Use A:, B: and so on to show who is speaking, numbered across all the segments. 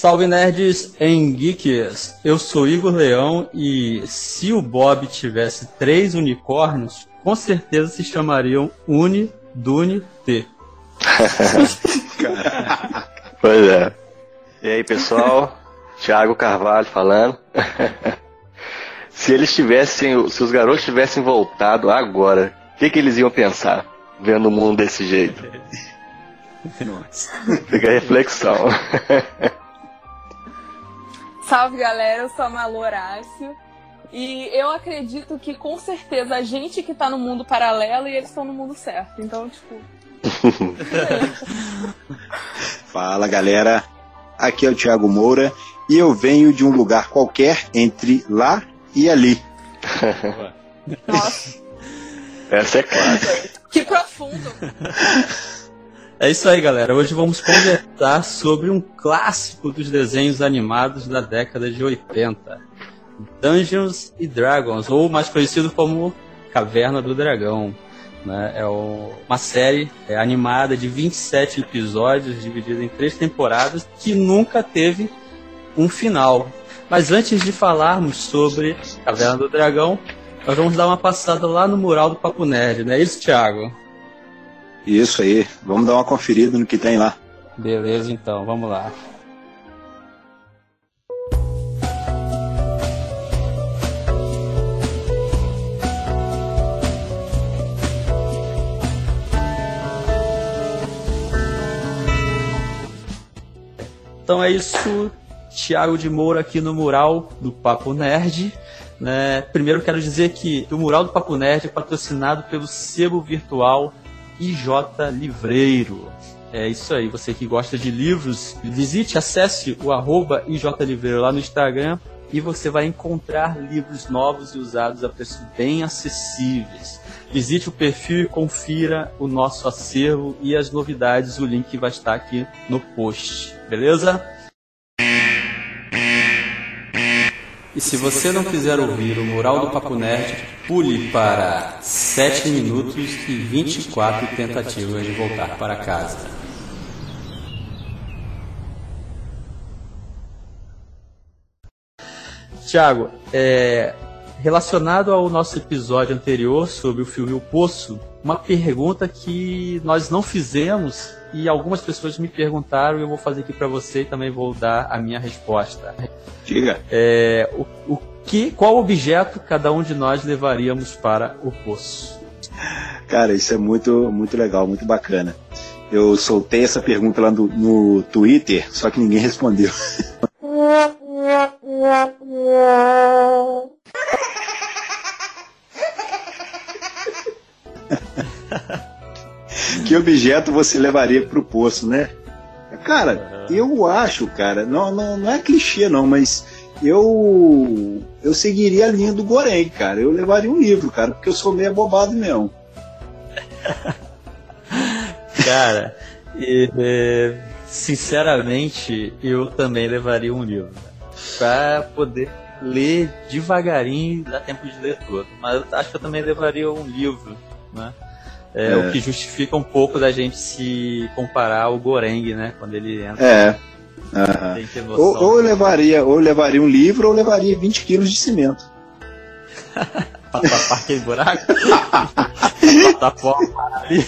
A: Salve nerds em geeks! Eu sou Igor Leão e se o Bob tivesse três unicórnios, com certeza se chamariam Uni, Dune, T.
B: pois é. E aí pessoal, Thiago Carvalho falando. se eles tivessem, se os garotos tivessem voltado agora, o que, que eles iam pensar vendo o mundo desse jeito? Nossa. Fica a reflexão.
C: Salve galera, eu sou a Malu Horácio. E eu acredito que com certeza a gente que tá no mundo paralelo e eles estão no mundo certo. Então, tipo.
D: Fala galera, aqui é o Thiago Moura e eu venho de um lugar qualquer entre lá e ali.
C: Nossa.
B: Essa é clássica.
C: Que profundo.
A: É isso aí, galera. Hoje vamos conversar sobre um clássico dos desenhos animados da década de 80. Dungeons e Dragons, ou mais conhecido como Caverna do Dragão. Né? É uma série é, animada de 27 episódios, dividida em três temporadas, que nunca teve um final. Mas antes de falarmos sobre Caverna do Dragão, nós vamos dar uma passada lá no mural do Papo Nerd, não é isso, Thiago?
D: Isso aí, vamos dar uma conferida no que tem lá.
A: Beleza, então, vamos lá. Então é isso, Thiago de Moura aqui no mural do Papo Nerd. Né? Primeiro quero dizer que o mural do Papo Nerd é patrocinado pelo sebo virtual IJ Livreiro. É isso aí, você que gosta de livros, visite, acesse o arroba IJ Livreiro lá no Instagram e você vai encontrar livros novos e usados a preços bem acessíveis. Visite o perfil e confira o nosso acervo e as novidades, o link vai estar aqui no post, beleza? E se você não quiser ouvir o Mural do Papo Nerd, pule para 7 minutos e 24 tentativas de voltar para casa. Tiago, é, relacionado ao nosso episódio anterior sobre o filme O Poço, uma pergunta que nós não fizemos e algumas pessoas me perguntaram e eu vou fazer aqui para você e também vou dar a minha resposta.
D: Diga.
A: É, o, o que, qual objeto cada um de nós levaríamos para o poço?
D: Cara, isso é muito, muito legal, muito bacana. Eu soltei essa pergunta lá no, no Twitter, só que ninguém respondeu. que objeto você levaria para o poço, né? Cara, uhum. eu acho, cara, não, não, não é clichê não, mas eu eu seguiria a linha do Goreng, cara. Eu levaria um livro, cara, porque eu sou meio abobado mesmo.
A: cara, e, é, sinceramente, eu também levaria um livro para poder ler devagarinho, dá tempo de ler todo. Mas acho que eu também levaria um livro, né? É, é, o que justifica um pouco da gente se comparar ao Goreng, né? Quando ele entra.
D: É. Uhum. Ou, ou, eu levaria, ou levaria um livro ou eu levaria 20 quilos de cimento.
A: pra tapar aquele buraco? pra tapar ali.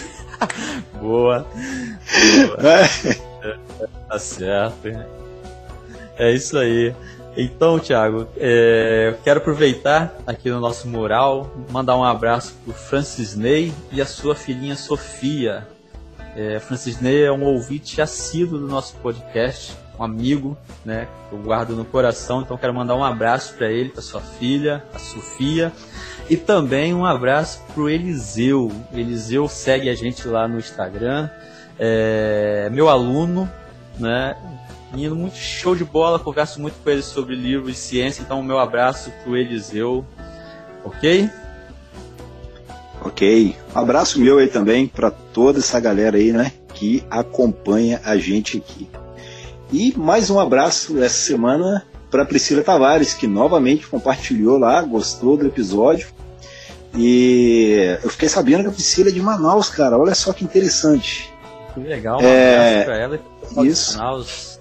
A: Boa. Boa. É. Tá certo. É isso aí. Então, Thiago, é, quero aproveitar aqui no nosso mural, mandar um abraço para o Francis Ney e a sua filhinha Sofia. É, Francis Ney é um ouvinte assíduo do nosso podcast, um amigo, né, que eu guardo no coração, então quero mandar um abraço para ele, para sua filha, a Sofia, e também um abraço para o Eliseu. Eliseu segue a gente lá no Instagram, é meu aluno, né? Menino muito show de bola, converso muito com ele sobre livros e ciência, então meu abraço pro Eliseu, ok?
D: Ok. Um abraço meu aí também para toda essa galera aí, né, que acompanha a gente aqui. E mais um abraço essa semana para Priscila Tavares, que novamente compartilhou lá, gostou do episódio. E eu fiquei sabendo que a Priscila é de Manaus, cara. Olha só que interessante.
A: Que legal, um
D: É,
A: abraço pra ela.
D: isso.
A: Manaus.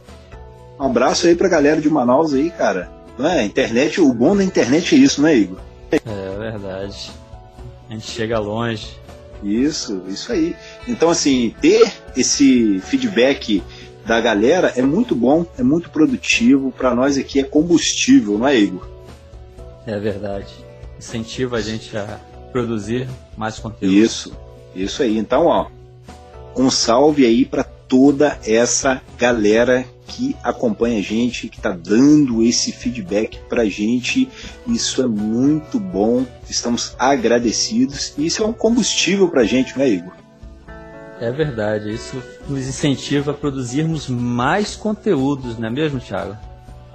D: Um abraço aí pra galera de Manaus aí, cara. Não é? Internet, o bom da internet é isso, né, Igor?
A: É verdade. A gente chega longe.
D: Isso, isso aí. Então, assim, ter esse feedback da galera é muito bom, é muito produtivo. Para nós aqui é combustível, não é, Igor?
A: É verdade. Incentiva a gente a produzir mais conteúdo.
D: Isso, isso aí. Então, ó, um salve aí para toda essa galera que acompanha a gente, que tá dando esse feedback pra gente. Isso é muito bom. Estamos agradecidos. E isso é um combustível pra gente, não é, Igor?
A: É verdade. Isso nos incentiva a produzirmos mais conteúdos, não é mesmo, Thiago?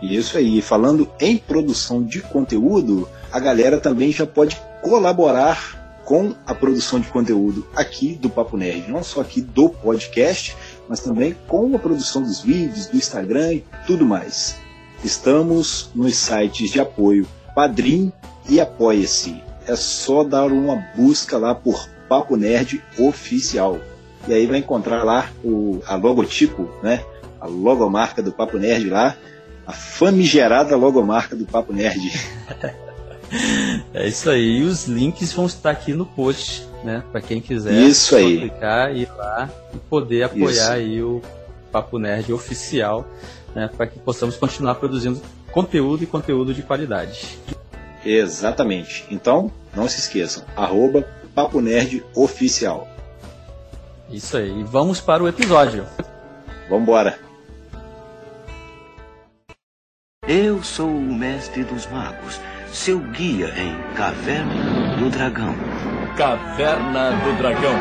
D: Isso aí. Falando em produção de conteúdo, a galera também já pode colaborar com a produção de conteúdo aqui do Papo Nerd, não só aqui do podcast, mas também com a produção dos vídeos, do Instagram e tudo mais. Estamos nos sites de apoio Padrim e Apoia-se. É só dar uma busca lá por Papo Nerd Oficial. E aí vai encontrar lá o, a logotipo, né? A logomarca do Papo Nerd lá, a famigerada logomarca do Papo Nerd.
A: É isso aí. E os links vão estar aqui no post, né? Para quem quiser.
D: Isso aí.
A: clicar e ir lá e poder apoiar
D: Isso.
A: aí o Papo Nerd oficial, né? Para que possamos continuar produzindo conteúdo e conteúdo de qualidade.
D: Exatamente. Então, não se esqueçam, arroba Papo Nerd Oficial.
A: Isso aí. E vamos para o episódio.
D: Vambora.
E: Eu sou o mestre dos magos, seu guia em Caverna do Dragão.
F: Caverna do Dragão.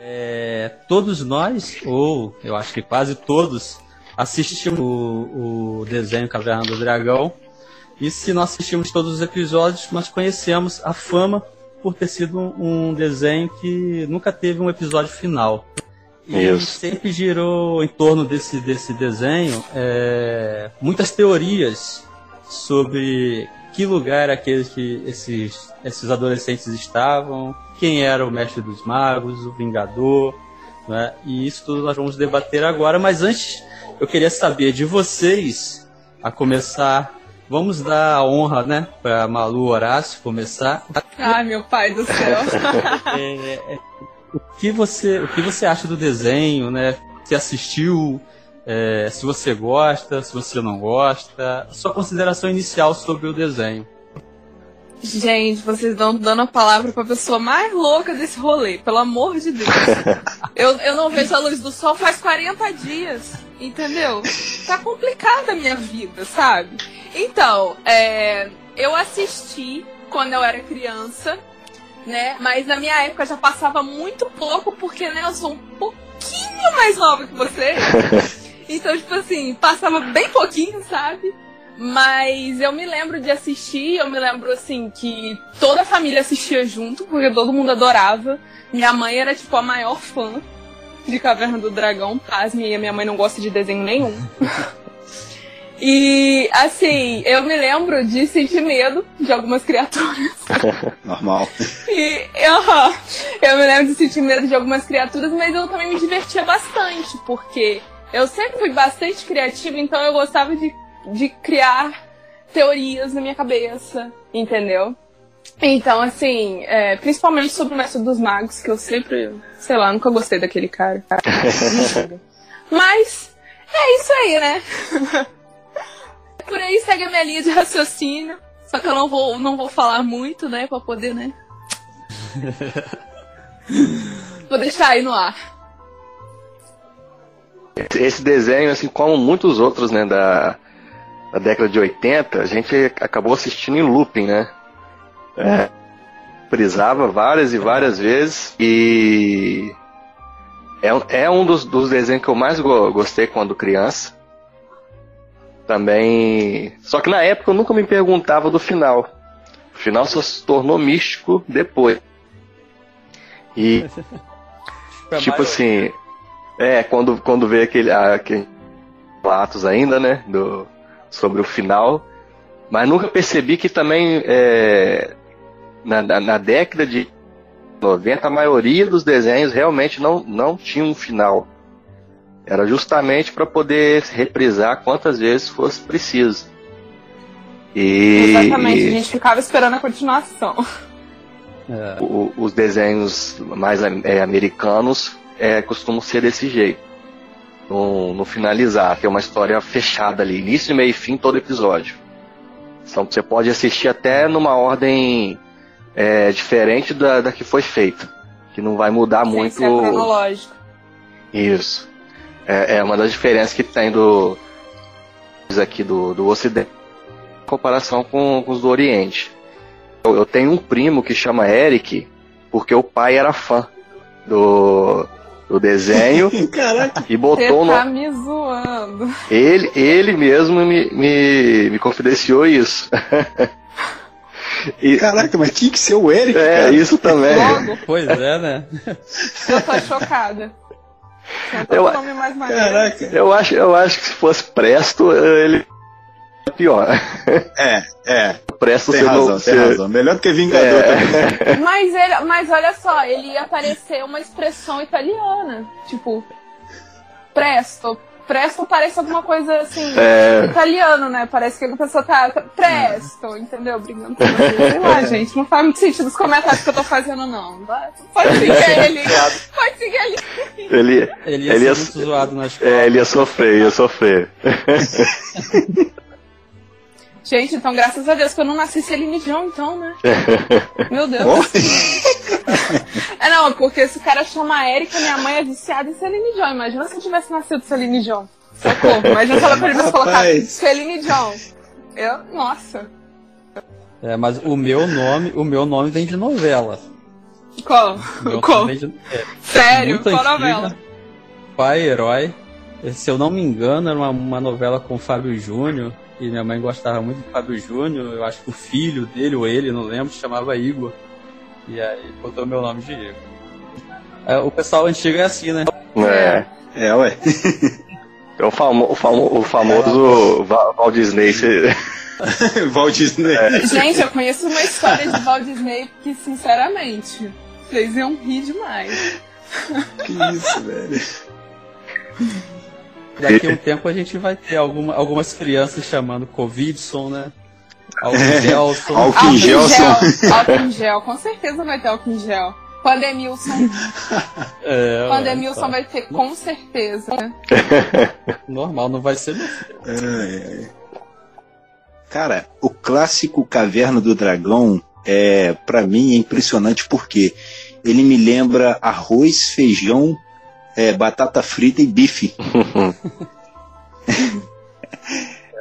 A: É, todos nós, ou eu acho que quase todos, assistimos o, o desenho Caverna do Dragão. E se não assistimos todos os episódios, nós conhecemos a fama por ter sido um, um desenho que nunca teve um episódio final. E
B: Isso.
A: sempre girou em torno desse, desse desenho é, muitas teorias sobre que lugar aqueles que esses, esses adolescentes estavam, quem era o mestre dos magos, o Vingador, né? E isso tudo nós vamos debater agora. Mas antes, eu queria saber de vocês, a começar, vamos dar a honra, né, para Malu Horácio começar.
C: Ai, meu pai do céu.
A: É, é, o que você, o que você acha do desenho, né? Se assistiu, é, se você gosta, se você não gosta, sua consideração inicial sobre o desenho.
C: Gente, vocês estão dando a palavra pra pessoa mais louca desse rolê, pelo amor de Deus. Eu, eu não vejo a luz do sol faz 40 dias, entendeu? Tá complicada a minha vida, sabe? Então, é, eu assisti quando eu era criança, né? Mas na minha época já passava muito pouco, porque né, eu sou um pouquinho mais nova que você. Então, tipo assim, passava bem pouquinho, sabe? Mas eu me lembro de assistir, eu me lembro assim que toda a família assistia junto, porque todo mundo adorava. Minha mãe era tipo a maior fã de Caverna do Dragão, pasme, e a minha mãe não gosta de desenho nenhum. e assim, eu me lembro de sentir medo de algumas criaturas.
D: Normal.
C: E aham, eu me lembro de sentir medo de algumas criaturas, mas eu também me divertia bastante, porque eu sempre fui bastante criativa, então eu gostava de, de criar teorias na minha cabeça, entendeu? Então, assim, é, principalmente sobre o Mestre dos Magos, que eu sempre, sei lá, nunca gostei daquele cara. Mas, é isso aí, né? Por aí segue a minha linha de raciocínio. Só que eu não vou, não vou falar muito, né? Pra poder, né? Vou deixar aí no ar.
B: Esse desenho, assim como muitos outros, né, da, da década de 80, a gente acabou assistindo em looping, né? É, frisava várias e várias vezes e É, é um dos, dos desenhos que eu mais go- gostei quando criança. Também. Só que na época eu nunca me perguntava do final. O final só se tornou místico depois. E, tipo
A: maior.
B: assim. É, quando, quando veio aquele, a- aquele relatos ainda, né? Do, sobre o final. Mas nunca percebi que também é, na, na, na década de 90 a maioria dos desenhos realmente não, não tinha um final. Era justamente para poder reprisar quantas vezes fosse preciso. E,
C: Exatamente, a
B: e
C: gente ficava esperando a continuação.
A: É.
B: o- os desenhos mais é, americanos é, costumam ser desse jeito. No, no finalizar, tem uma história fechada ali, início, meio e fim, todo episódio. Então você pode assistir até numa ordem é, diferente da, da que foi feita. Que não vai mudar
C: Sem
B: muito.
C: ser cronológico.
B: Isso. É, é uma das diferenças que tem do aqui do, do Ocidente em comparação com, com os do Oriente. Eu, eu tenho um primo que chama Eric, porque o pai era fã do, do desenho
D: Caraca,
B: e
C: Você
B: botou
C: tá
B: no.
C: me zoando.
B: Ele, ele mesmo me, me, me confidenciou isso. E-
D: caraca, mas tinha que ser o Eric,
B: é,
D: cara.
B: isso também.
C: Logo,
A: Pois é, né?
C: eu tô chocada.
B: Eu-
C: tô nome mais maneiro.
D: Caraca.
B: Eu acho, eu acho que se fosse Presto, ele. Pior.
D: É, é.
B: Presto
D: Tem razão,
B: não.
D: tem
B: você-
D: razão. Melhor do que Vingador também.
B: É,
C: Mas, ele, mas olha só, ele ia aparecer uma expressão italiana. Tipo, presto. Presto parece alguma coisa assim.
B: É.
C: Italiano, né? Parece que a pessoa tá. tá- Presto, entendeu? Brigando com você. Sei lá, gente. Não faz muito sentido os comentários que eu tô fazendo, não. Vai- Pode seguir ele. Pode seguir ele.
B: ele,
A: Ele ia
B: Ele
A: ser
B: ia-
A: muito zoado na escola.
B: é, ele ia sofrer, ia sofrer.
C: Gente, então graças a Deus que eu não nasci Celine Dion, então, né? Meu Deus. É não, porque se o cara chama Erika, minha mãe é viciada em Celine Dion. Imagina se eu tivesse nascido Celine Dion. Socorro. Imagina se ela tivesse colocado
D: Rapaz.
C: Celine Dion. Eu, nossa.
A: É, mas o meu nome, o meu nome vem de novela.
C: Qual? Qual?
A: de, é,
C: Sério?
A: muito
C: Qual
A: antiga.
C: novela?
A: Pai Herói. Se eu não me engano, era uma, uma novela com o Fábio Júnior. E minha mãe gostava muito do Fábio Júnior. Eu acho que o filho dele, ou ele, não lembro, se chamava Igor. E aí botou meu nome de Igor. É, o pessoal antigo é assim, né?
B: É.
D: É, ué.
B: É o, famo, o, famo, o famoso Val, Walt Disney. você-
D: Walt Disney.
C: Gente, eu conheço uma história de Walt Disney que, sinceramente, vocês iam rir demais.
D: Que isso, velho.
A: Daqui a um tempo a gente vai ter alguma, algumas crianças chamando Covidson, né?
D: Álcool em gel.
C: Com certeza vai ter álcool em gel. Pandemilson.
A: É,
C: Pandemilson
A: tá.
C: vai ter com certeza.
A: Normal, não vai ser.
D: Cara, o clássico Caverna do Dragão é, para mim, é impressionante porque ele me lembra arroz, feijão, é, batata frita e bife.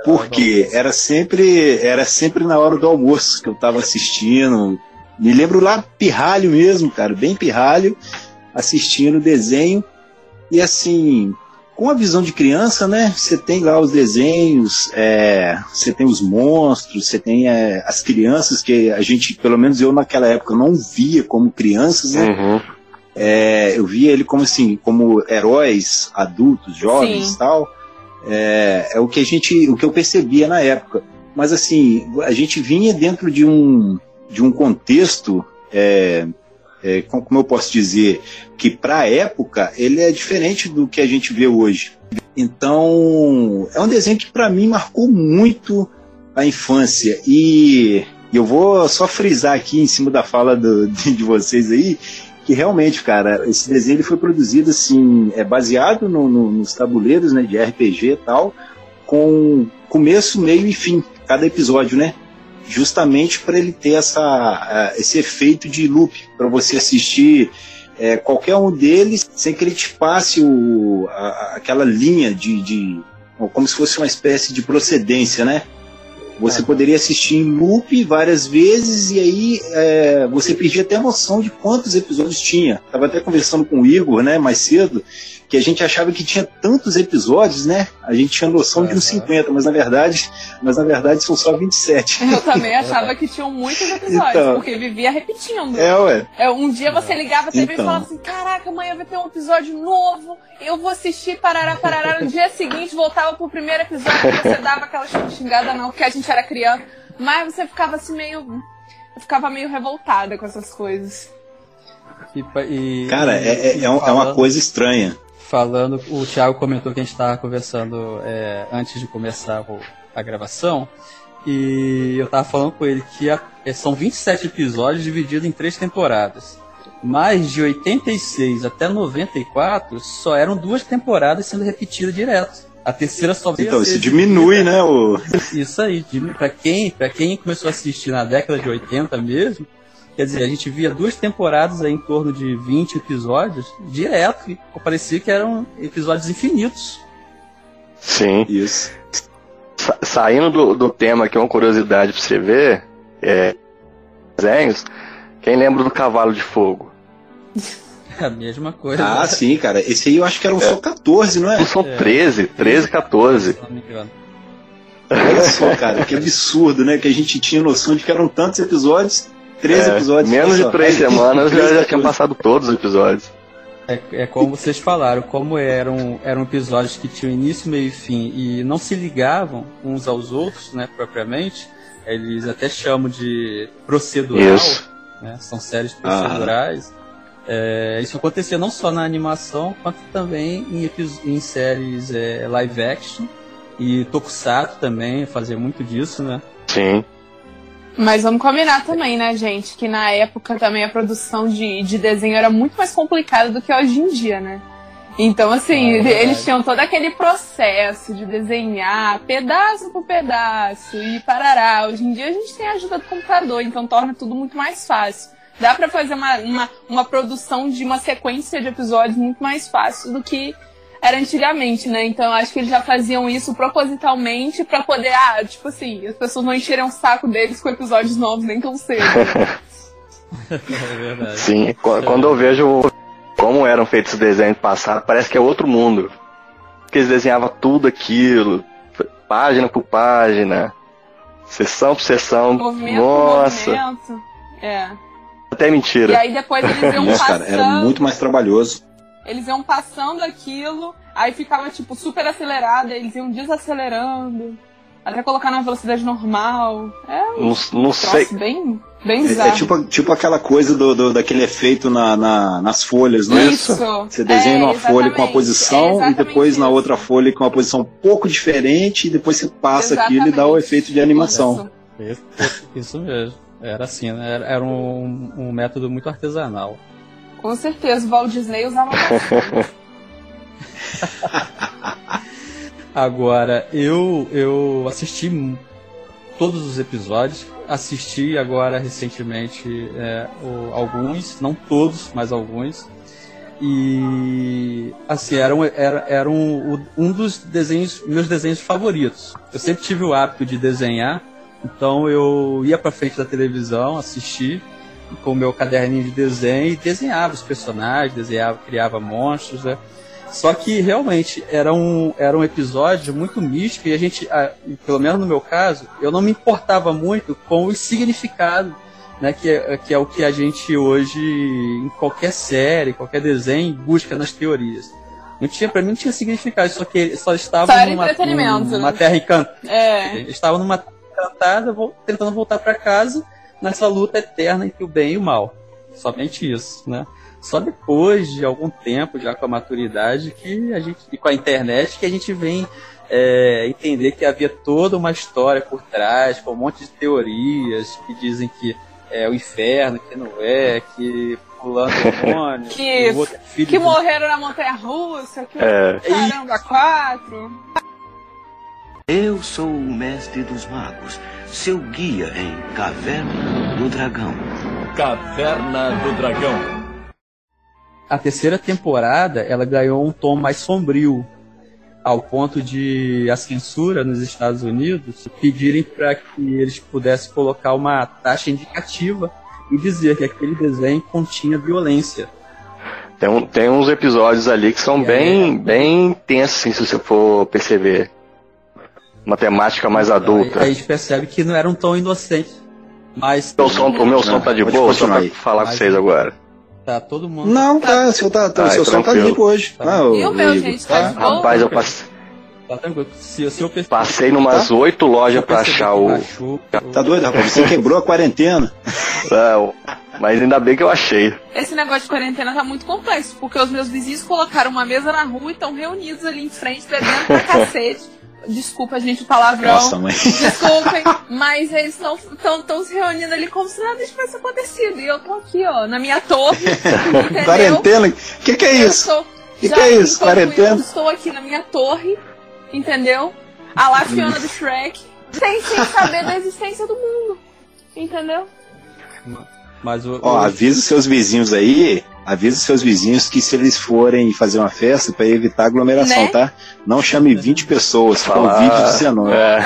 D: Porque era sempre, era sempre na hora do almoço que eu tava assistindo. Me lembro lá pirralho mesmo, cara, bem pirralho, assistindo o desenho. E assim, com a visão de criança, né? Você tem lá os desenhos, é, você tem os monstros, você tem é, as crianças que a gente, pelo menos eu naquela época, não via como crianças, né?
B: Uhum.
D: É, eu via ele como assim, como heróis adultos, jovens
C: Sim.
D: e tal. É, é o que a gente, o que eu percebia na época. Mas assim, a gente vinha dentro de um, de um contexto, é, é, como eu posso dizer, que para a época ele é diferente do que a gente vê hoje. Então, é um desenho que para mim marcou muito a infância e eu vou só frisar aqui em cima da fala do- de vocês aí que realmente, cara, esse desenho ele foi produzido assim, é baseado no- no- nos tabuleiros, né, de RPG e tal, com começo, meio e fim, cada episódio, né? Justamente para ele ter essa, esse efeito de loop, para você assistir é, qualquer um deles sem que ele te passe o, a- aquela linha de, de. como se fosse uma espécie de procedência, né? Você poderia assistir em loop várias vezes e aí é, você perdia até a noção de quantos episódios tinha. Tava até conversando com o Igor, né, mais cedo, que a gente achava que tinha tantos episódios, né? A gente tinha noção de uns 50, mas na verdade, mas na verdade são só 27.
C: Eu também achava que tinham muitos episódios,
D: Então.
C: porque vivia repetindo.
D: É, ué.
C: É, um dia você ligava a TV
D: Então.
C: e falava assim: Caraca, amanhã vai ter um episódio novo, eu vou assistir parará, parará. No dia seguinte voltava pro primeiro episódio e você dava aquela xingada, não, porque a gente era criança. Mas você ficava assim meio. Eu ficava meio revoltada com essas coisas.
A: E, e-
D: Cara,
A: e-
D: é, é,
A: e
D: é é uma coisa estranha.
A: Falando, o Thiago comentou que a gente estava conversando é, antes de começar a gravação. E eu tava falando com ele que a- é, são 27 episódios divididos em três temporadas. Mas de 86 até 94 só eram duas temporadas sendo repetidas direto. A terceira só veio
D: Então, isso diminui, né? O...
A: isso aí, pra quem, pra quem começou a assistir na década de 80 mesmo, quer dizer, a gente via duas temporadas aí em torno de 20 episódios direto, e parecia que eram episódios infinitos.
B: Sim.
D: Isso.
B: Sa- saindo do, do tema aqui, uma curiosidade pra você ver, é, desenhos, quem lembra do Cavalo de Fogo?
A: É a mesma coisa.
D: Ah, sim, cara. Esse aí eu acho que eram só 14, não é?
B: Não são 13, 13, 14.
A: Se não me engano.
D: Olha só, cara, que absurdo, né? Que a gente tinha noção de que eram tantos episódios, 13
B: É,
D: episódios.
B: menos de três semanas já,
D: 13
B: já tinham passado todos os episódios.
A: É, é como vocês falaram, como eram, eram episódios que tinham início, meio e fim e não se ligavam uns aos outros, né, propriamente, eles até chamam de procedural,
B: Isso.
A: né, são séries procedurais. É, isso acontecia não só na animação, quanto também em, em séries é, live action. E Tokusatsu também fazia muito disso, né?
B: Sim.
C: Mas vamos combinar também, né, gente? Que na época também a produção de, de desenho era muito mais complicada do que hoje em dia, né? Então, assim,
A: Ah, é verdade.
C: eles tinham todo aquele processo de desenhar pedaço por pedaço e parará. Hoje em dia a gente tem a ajuda do computador, então torna tudo muito mais fácil. Dá pra fazer uma, uma, uma produção de uma sequência de episódios muito mais fácil do que era antigamente, né? Então eu acho que eles já faziam isso propositalmente pra poder, ah, tipo assim, as pessoas não encherem o saco deles com episódios novos nem tão cedo.
A: É verdade.
B: Sim. Qu- Quando eu vejo como eram feitos os desenhos passados, parece que é outro mundo. Porque eles desenhavam tudo aquilo, página por página, sessão por sessão.
C: movimento
B: Nossa,
C: por movimento. É.
B: até
C: E
B: mentira.
C: aí depois eles iam
D: cara,
C: passando.
D: era muito mais trabalhoso.
C: Eles iam passando aquilo, aí ficava tipo super acelerado, aí eles iam desacelerando. Até colocar na velocidade normal. É um
B: Não, não sei.
C: bem, bem
D: É, é
C: bizarro.
D: tipo, tipo aquela coisa do, do- daquele efeito na, na- nas folhas, não é?
C: Isso.
D: Você desenha
C: É,
D: numa folha com uma
C: exatamente.
D: posição
C: É
D: e
C: exatamente
D: depois na
C: isso.
D: outra folha com uma posição um pouco diferente e depois você passa aquilo e dá o
C: Exatamente.
D: efeito de animação.
C: Isso.
A: Isso, mesmo. Era assim, né? Era, era um, um método muito artesanal.
C: Com certeza, o Walt Disney usava.
A: Agora, eu, eu assisti todos os episódios, assisti agora recentemente é, o- alguns, não todos, mas alguns. E assim, era, um, era, era um, um dos desenhos, meus desenhos favoritos. Eu sempre tive o hábito de desenhar, então eu ia pra frente da televisão, assistir com o meu caderninho de desenho e desenhava os personagens, desenhava, criava monstros, né? Só que realmente era um, era um episódio muito místico e a gente, pelo menos no meu caso, eu não me importava muito com o significado, né, que é, que é o que a gente hoje, em qualquer série, qualquer desenho, busca nas teorias. Não tinha, pra mim não tinha significado, só que só estava
C: Só
A: numa,
C: entretenimento,
A: numa
C: né?
A: terra encantada.
C: É.
A: Estava numa terra encantada, tentando voltar para casa nessa luta eterna entre o bem e o mal. Somente isso, né? Só depois de algum tempo, já com a maturidade, que a gente, e com a internet, que a gente vem é, entender que havia toda uma história por trás, com um monte de teorias que dizem que é o inferno, que não é, que pulando demônio,
C: Que-
A: outro filho
C: Que
A: do-
C: morreram na Montanha Russa, que
B: É.
C: caramba, quatro.
E: Eu sou o mestre dos magos, seu guia em Caverna do Dragão.
F: Caverna do Dragão.
A: a terceira temporada ela ganhou um tom mais sombrio. ao ponto de a censura nos Estados Unidos pedirem para que eles pudessem colocar uma taxa indicativa e dizer que aquele desenho continha violência.
B: Tem, tem uns episódios ali que são
A: E
B: bem,
A: aí-
B: bem intensos, assim, se você for perceber. Uma temática mais adulta.
A: Aí a gente percebe que não eram tão inocentes. Mas
B: O, som, o meu som tá de boa, só pra
D: aí.
B: falar com vocês agora.
A: tá todo mundo.
D: Não, tá, o seu, tá, tá, seu som tá limpo hoje.
A: Tá.
D: Ah,
C: E o meu, gente, tá de boa?
B: Rapaz, eu passe-
A: Tá tranquilo. Se, se eu perce-
B: passei numas oito
A: se eu
B: lojas pra achar o.
D: Tá doido, rapaz? Você quebrou a quarentena.
B: Não, mas ainda bem que eu achei.
C: Esse negócio de quarentena tá muito complexo, porque os meus vizinhos colocaram uma mesa na rua e estão reunidos ali em frente, bebendo pra cacete. Desculpa, gente, o palavrão.
D: Nossa, mãe.
C: Desculpem, mas eles estão se reunindo ali como se nada tivesse acontecido. E eu tô aqui, ó, na minha torre.
D: Quarentena? O que, que é isso?
C: sou-
D: Que que é isso? Quarentena?
C: Eu estou aqui na minha torre, entendeu? A lá Fiona do Shrek, sem, sem saber da existência do mundo. Entendeu?
A: Mas o,
D: Ó,
A: o-
D: avisa os seus vizinhos aí, avisa os seus vizinhos que se eles forem fazer uma festa, pra evitar aglomeração,
C: Né?
D: tá? Não chame 20 pessoas,
B: Falar-
D: Covid-19.
B: É,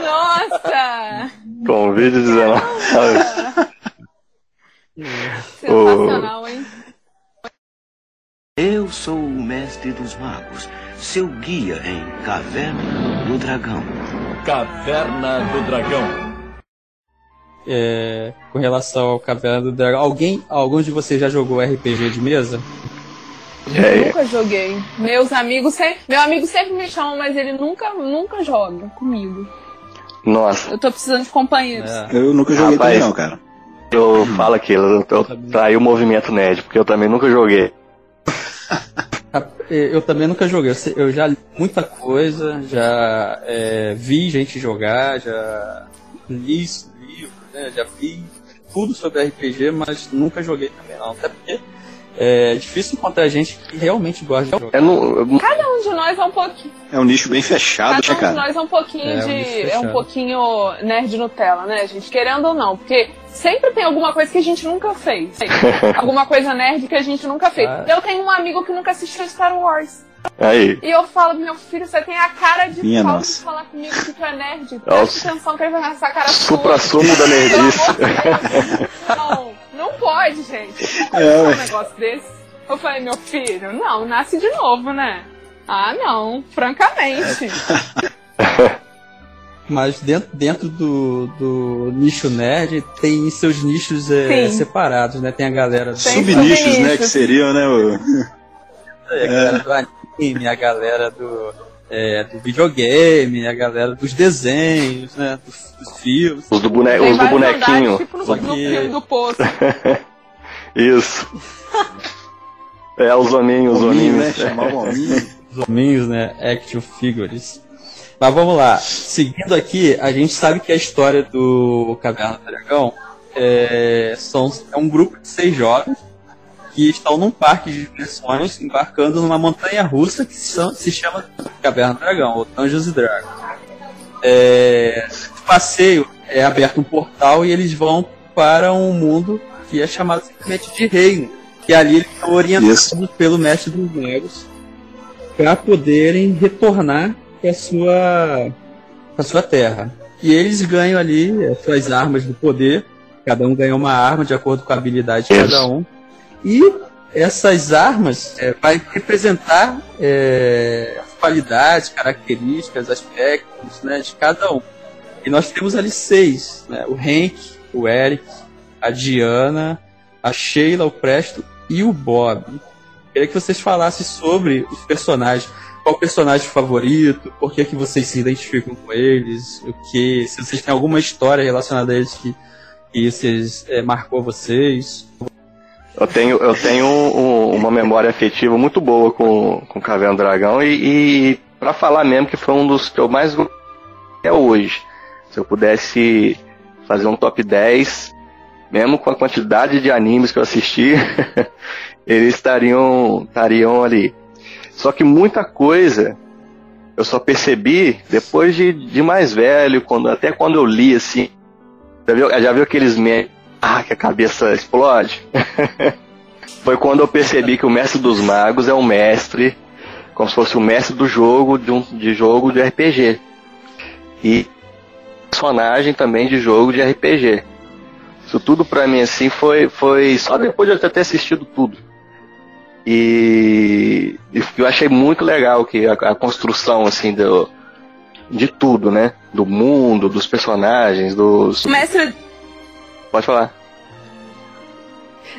C: Nossa!
B: convite 19.
C: Sensacional, hein?
E: Eu sou o mestre dos magos, seu guia em Caverna do Dragão.
F: Caverna do Dragão.
A: é, com relação ao Caverna do Dragão, alguém, algum de vocês já jogou RPG de mesa?
B: É,
C: Nunca joguei. Meus amigos sempre. Meu amigo sempre me chama, mas ele nunca, nunca joga comigo.
B: nossa,
C: Eu tô precisando de companheiros.
A: É.
D: Eu nunca joguei
B: Rapaz.
D: também não, cara.
B: eu falo aquilo, eu, eu traí o movimento nerd, porque eu também nunca joguei.
A: Eu também nunca joguei. Eu já li muita coisa, já é, vi gente jogar, já li isso, livro, né? Já vi tudo sobre RPG, mas nunca joguei também não. Até porque é difícil encontrar gente que realmente gosta de jogar.
B: Não, eu-
C: Cada um de nós é um pouquinho.
D: É um nicho bem fechado,
C: Cada
D: né,
C: um de nós é um pouquinho
A: É, um
C: de.
A: nicho
C: É um
A: fechado.
C: pouquinho nerd Nutella, né, gente? Querendo ou não. Porque sempre tem alguma coisa que a gente nunca fez. alguma coisa nerd que a gente nunca fez.
A: Ah.
C: Eu tenho um amigo que nunca assistiu Star Wars.
B: aí,
C: E eu falo, meu filho, você tem a cara de
D: Minha
C: pau
D: nossa.
C: de falar comigo que tu é nerd. Presta atenção que ele vai nessa cara sua.
B: supra-sumo da nerdice.
C: Não, não pode, gente. Não pode
D: É,
C: um negócio desse. Eu falei, meu filho, não, nasce de novo, né? Ah, não, francamente.
A: Mas dentro, dentro do, do nicho nerd tem seus nichos é, separados, né? Tem a galera
D: Subnichos, né, que seriam, né? o-
A: a galera do anime, a galera do, é, do videogame, a galera dos desenhos, né? Dos, dos filmes.
B: Os do, bone, os do bonequinho.
C: tipo no, no filme do Poço.
B: Isso. É, os hominhos, os
D: Hominho, né?
B: hominhos.
D: Chamar o hominho.
A: Os hominhos, né? Action figures. Mas vamos lá. Seguindo aqui, a gente sabe que a história do Caverna do Dragão é, são, é um grupo de seis jovens que estão num parque de diversões embarcando numa montanha russa que se chama, se chama Caverna do Dragão, ou Dungeons and Dragons. É, o passeio é aberto um portal e eles vão para um mundo que é chamado simplesmente de reino. Que ali eles são orientados
D: Isso.
A: pelo mestre dos magos para poderem retornar para sua para sua terra. E eles ganham ali as suas armas do poder. Cada um ganha uma arma de acordo com a habilidade de cada um. E essas armas é, vai representar é, as qualidades, características, aspectos né, de cada um. E nós temos ali seis, né? O Hank, o Eric, a Diana, a Sheila, o Presto e o Bob. Queria que vocês falassem sobre os personagens. Qual personagem favorito? Por que, que vocês se identificam com eles? O que? Se vocês têm alguma história relacionada a eles que, que vocês, é, marcou vocês.
B: Eu tenho, eu tenho um- uma memória afetiva muito boa com, com Caverna do Dragão e, e para falar mesmo que foi um dos que eu mais gostei até hoje. Se eu pudesse fazer um top 10, mesmo com a quantidade de animes que eu assisti, eles estariam, estariam ali. Só que muita coisa eu só percebi depois de, de mais velho, quando, até quando eu li assim. Já viu, já viu aqueles memes ah, que a cabeça explode. Foi quando eu percebi que o mestre dos magos é o mestre, como se fosse o mestre do jogo, de, um, de jogo de RPG. E personagem também de jogo de RPG. Isso tudo pra mim assim foi, foi só depois de eu ter assistido tudo. E, e eu achei muito legal que a, a construção assim do, de tudo, né? Do mundo, dos personagens, dos.
C: O mestre.
B: Pode falar.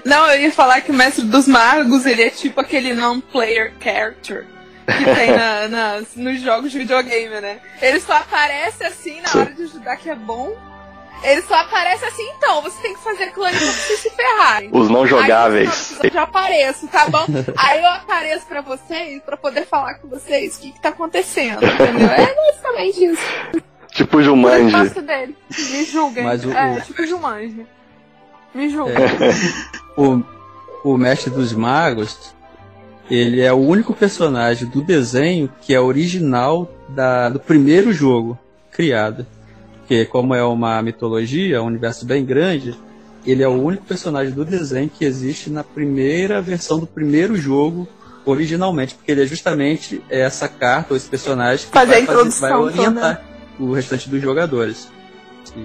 C: Não, eu ia falar que o mestre dos magos, ele é tipo aquele non-player character que tem na, nas, nos jogos de videogame, né? Ele só aparece assim na hora de ajudar que é bom. Ele só aparece assim, então, você tem que fazer aquilo ali pra vocês se ferrarem.
B: Os não jogáveis.
C: Aí, eu já apareço, tá bom? Aí eu apareço pra vocês, pra poder falar com vocês o que, que tá acontecendo, entendeu? É basicamente isso.
B: Tipo Jumanji.
C: dele. Me julguem.
A: Mas o-
C: é,
A: o-
C: tipo Jumanji. Me julguem.
A: É, o, o Mestre dos Magos, ele é o único personagem do desenho que é original da, do primeiro jogo criado. Porque como é uma mitologia, um universo bem grande, ele é o único personagem do desenho que existe na primeira versão do primeiro jogo originalmente, porque ele é justamente essa carta ou esse personagem que
C: Fazer a
A: vai, fazer-
C: introdução
A: vai orientar o restante dos jogadores.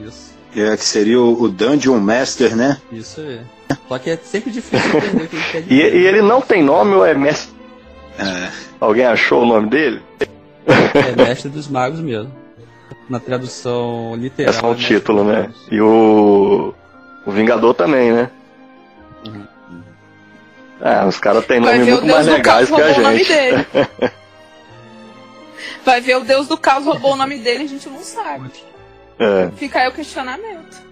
A: Isso.
D: É, que seria o, o Dungeon Master, né?
A: Isso aí. Só que é sempre difícil entender o que ele quer
B: E,
A: dizer.
B: e ele não tem nome ou é mestre?
D: É,
B: Alguém achou o nome dele?
A: É mestre dos magos mesmo. Na tradução literal.
B: É só o
A: mestre
B: título, né? E o. O Vingador também, né? Ah, os caras têm
C: Vai
B: nome
C: ver o
B: muito
C: Deus
B: mais
C: do
B: legais
C: caos
B: que a
C: roubou o nome
B: gente.
C: dele. Vai ver o Deus do caos roubou o nome dele, a gente não sabe.
B: É.
C: Fica aí o questionamento.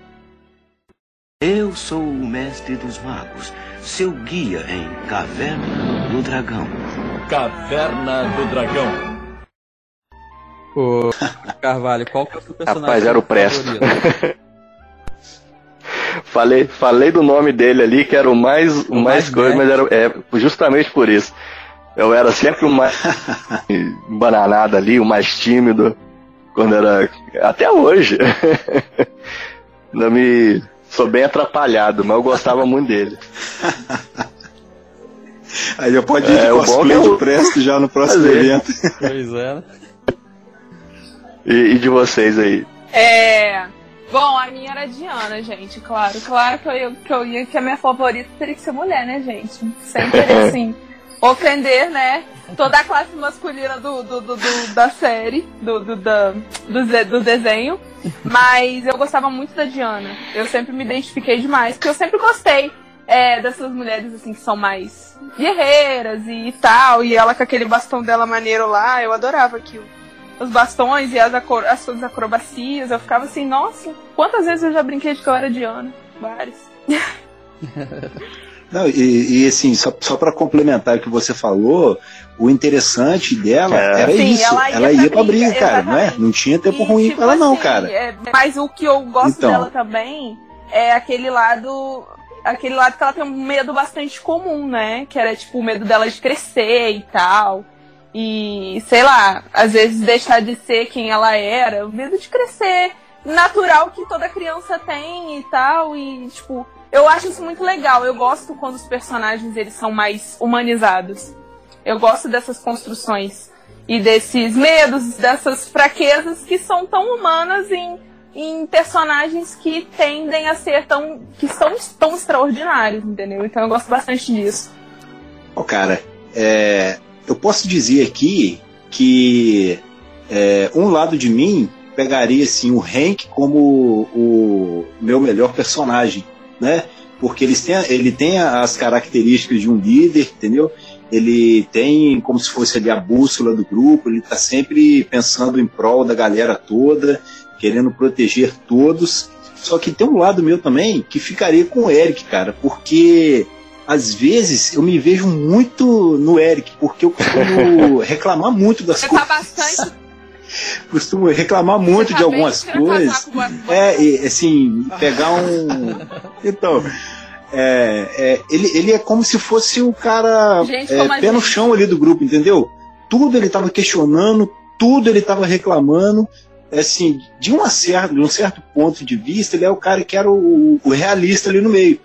E: Eu sou o mestre dos magos, seu guia em Caverna do Dragão.
F: Caverna do Dragão.
A: Ô, Carvalho, qual que é o seu personagem
B: Rapaz, era o Presto. Falei, falei do nome dele ali, que era o mais, o
A: O
B: mais
A: mais
B: coisa, mas era é, justamente por isso. Eu era sempre o mais bananado ali, o mais tímido, quando era. Até hoje. Ainda me. Sou bem atrapalhado, mas eu gostava muito dele.
D: Aí já pode ir
B: É,
D: de
B: o bom
D: cosplay
B: é o-
D: do Presto já no próximo evento.
A: Pois é.
B: E, e de vocês aí?
C: É. Bom, a minha era a Diana, gente, claro. Claro que eu, que eu ia que a minha favorita teria que ser mulher, né, gente? Sem querer, assim, ofender, né? Toda a classe masculina do, do, do- do- da série, do, do, da- do, do desenho. Mas eu gostava muito da Diana. Eu sempre me identifiquei demais, porque eu sempre gostei é, dessas mulheres, assim, que são mais guerreiras e tal. E ela com aquele bastão dela maneiro lá, eu adorava aquilo os bastões e as, acro as suas acrobacias. Eu ficava assim, nossa, quantas vezes eu já brinquei de que eu era Diana? Várias.
D: Não, e, e, assim, só, só para complementar o que você falou, o interessante dela
B: É.
D: era
C: Sim,
D: isso.
C: ela
D: Ela
C: ia
D: ia,
C: pra
D: pra briga,
C: briga,
D: cara, não é? Não tinha tempo
C: E,
D: ruim
C: tipo
D: pra ela, não,
C: assim,
D: cara.
C: é, mas o que eu gosto
D: Então.
C: dela também é aquele lado. Aquele lado que ela tem um medo bastante comum, né? Que era tipo o medo dela de crescer e tal. E, sei lá, às vezes deixar de ser quem ela era, o medo de crescer, natural que toda criança tem e tal. E, tipo, eu acho isso muito legal. Eu gosto quando os personagens eles são mais humanizados. Eu gosto dessas construções e desses medos, dessas fraquezas que são tão humanas em, em personagens que tendem a ser tão. que são tão extraordinários, entendeu? Então eu gosto bastante disso.
D: Ó, cara, é, eu posso dizer aqui que é, um lado de mim pegaria assim o Hank como o meu melhor personagem, né? Porque eles têm, ele tem as características de um líder, entendeu? Ele tem como se fosse ali a bússola do grupo, ele tá sempre pensando em prol da galera toda, querendo proteger todos. Só que tem um lado meu também que ficaria com o Eric, cara, porque às vezes eu me vejo muito no Eric, porque eu costumo reclamar muito das
C: Você
D: coisas.
C: tá bastante.
D: Costumo reclamar muito
C: você
D: de
C: tá
D: algumas coisas. É, assim, pegar um. Então. É, é, ele, ele é como se fosse o cara
C: Gente
D: é, pé no
C: gente.
D: chão ali do grupo, entendeu? Tudo ele tava questionando, tudo ele tava reclamando, assim, de, uma certa, de um certo ponto de vista, ele é o cara que era o, o realista ali no meio.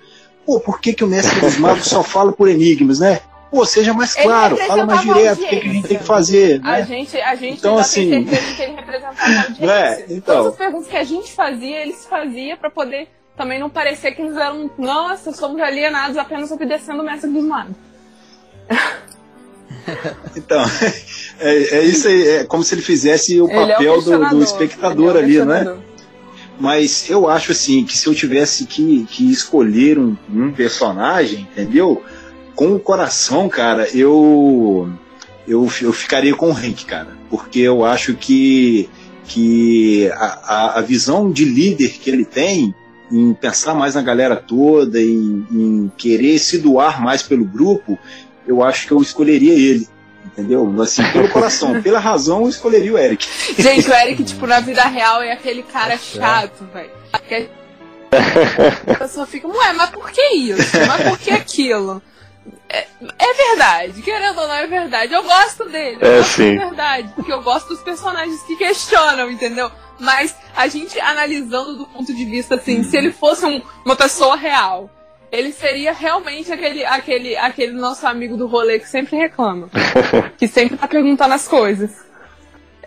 D: Pô, por que, que o mestre dos magos só fala por enigmas, né? Pô, seja mais claro, fala mais direto, o que, que, a gente tem que fazer.
C: A
D: né?
C: gente, a gente
D: Então, assim-
C: tem certeza que ele representava a audiência.
D: É, então.
C: Todas as perguntas que a gente fazia, eles faziam pra poder também não parecer que eles eram, nossa, somos alienados apenas obedecendo o mestre dos magos.
D: Então, é, é isso aí, é como se ele fizesse o
C: Ele é o
D: papel do, do espectador
C: ele é o
D: ali, né?
C: questionador.
D: Mas eu acho assim que se eu tivesse que, que escolher um, um personagem, entendeu? Com o coração, cara, eu, eu eu ficaria com o Hank, cara, porque eu acho que que a, a, visão de líder que ele tem em pensar mais na galera toda, em, em querer se doar mais pelo grupo, eu acho que eu escolheria ele. Entendeu? Assim, pelo coração, pela razão, eu escolheria o Eric.
C: Gente, o Eric, tipo, na vida real é aquele cara chato, velho. A pessoa fica, ué, mas por que isso? Mas por que aquilo? É, é verdade, querendo ou não, é verdade. Eu gosto dele, eu
B: É,
C: gosto
B: sim.
C: de verdade, porque eu gosto dos personagens que questionam, entendeu? Mas a gente analisando do ponto de vista assim, se ele fosse um- uma pessoa real, ele seria realmente aquele, aquele, aquele nosso amigo do rolê que sempre reclama, que sempre tá perguntando as coisas.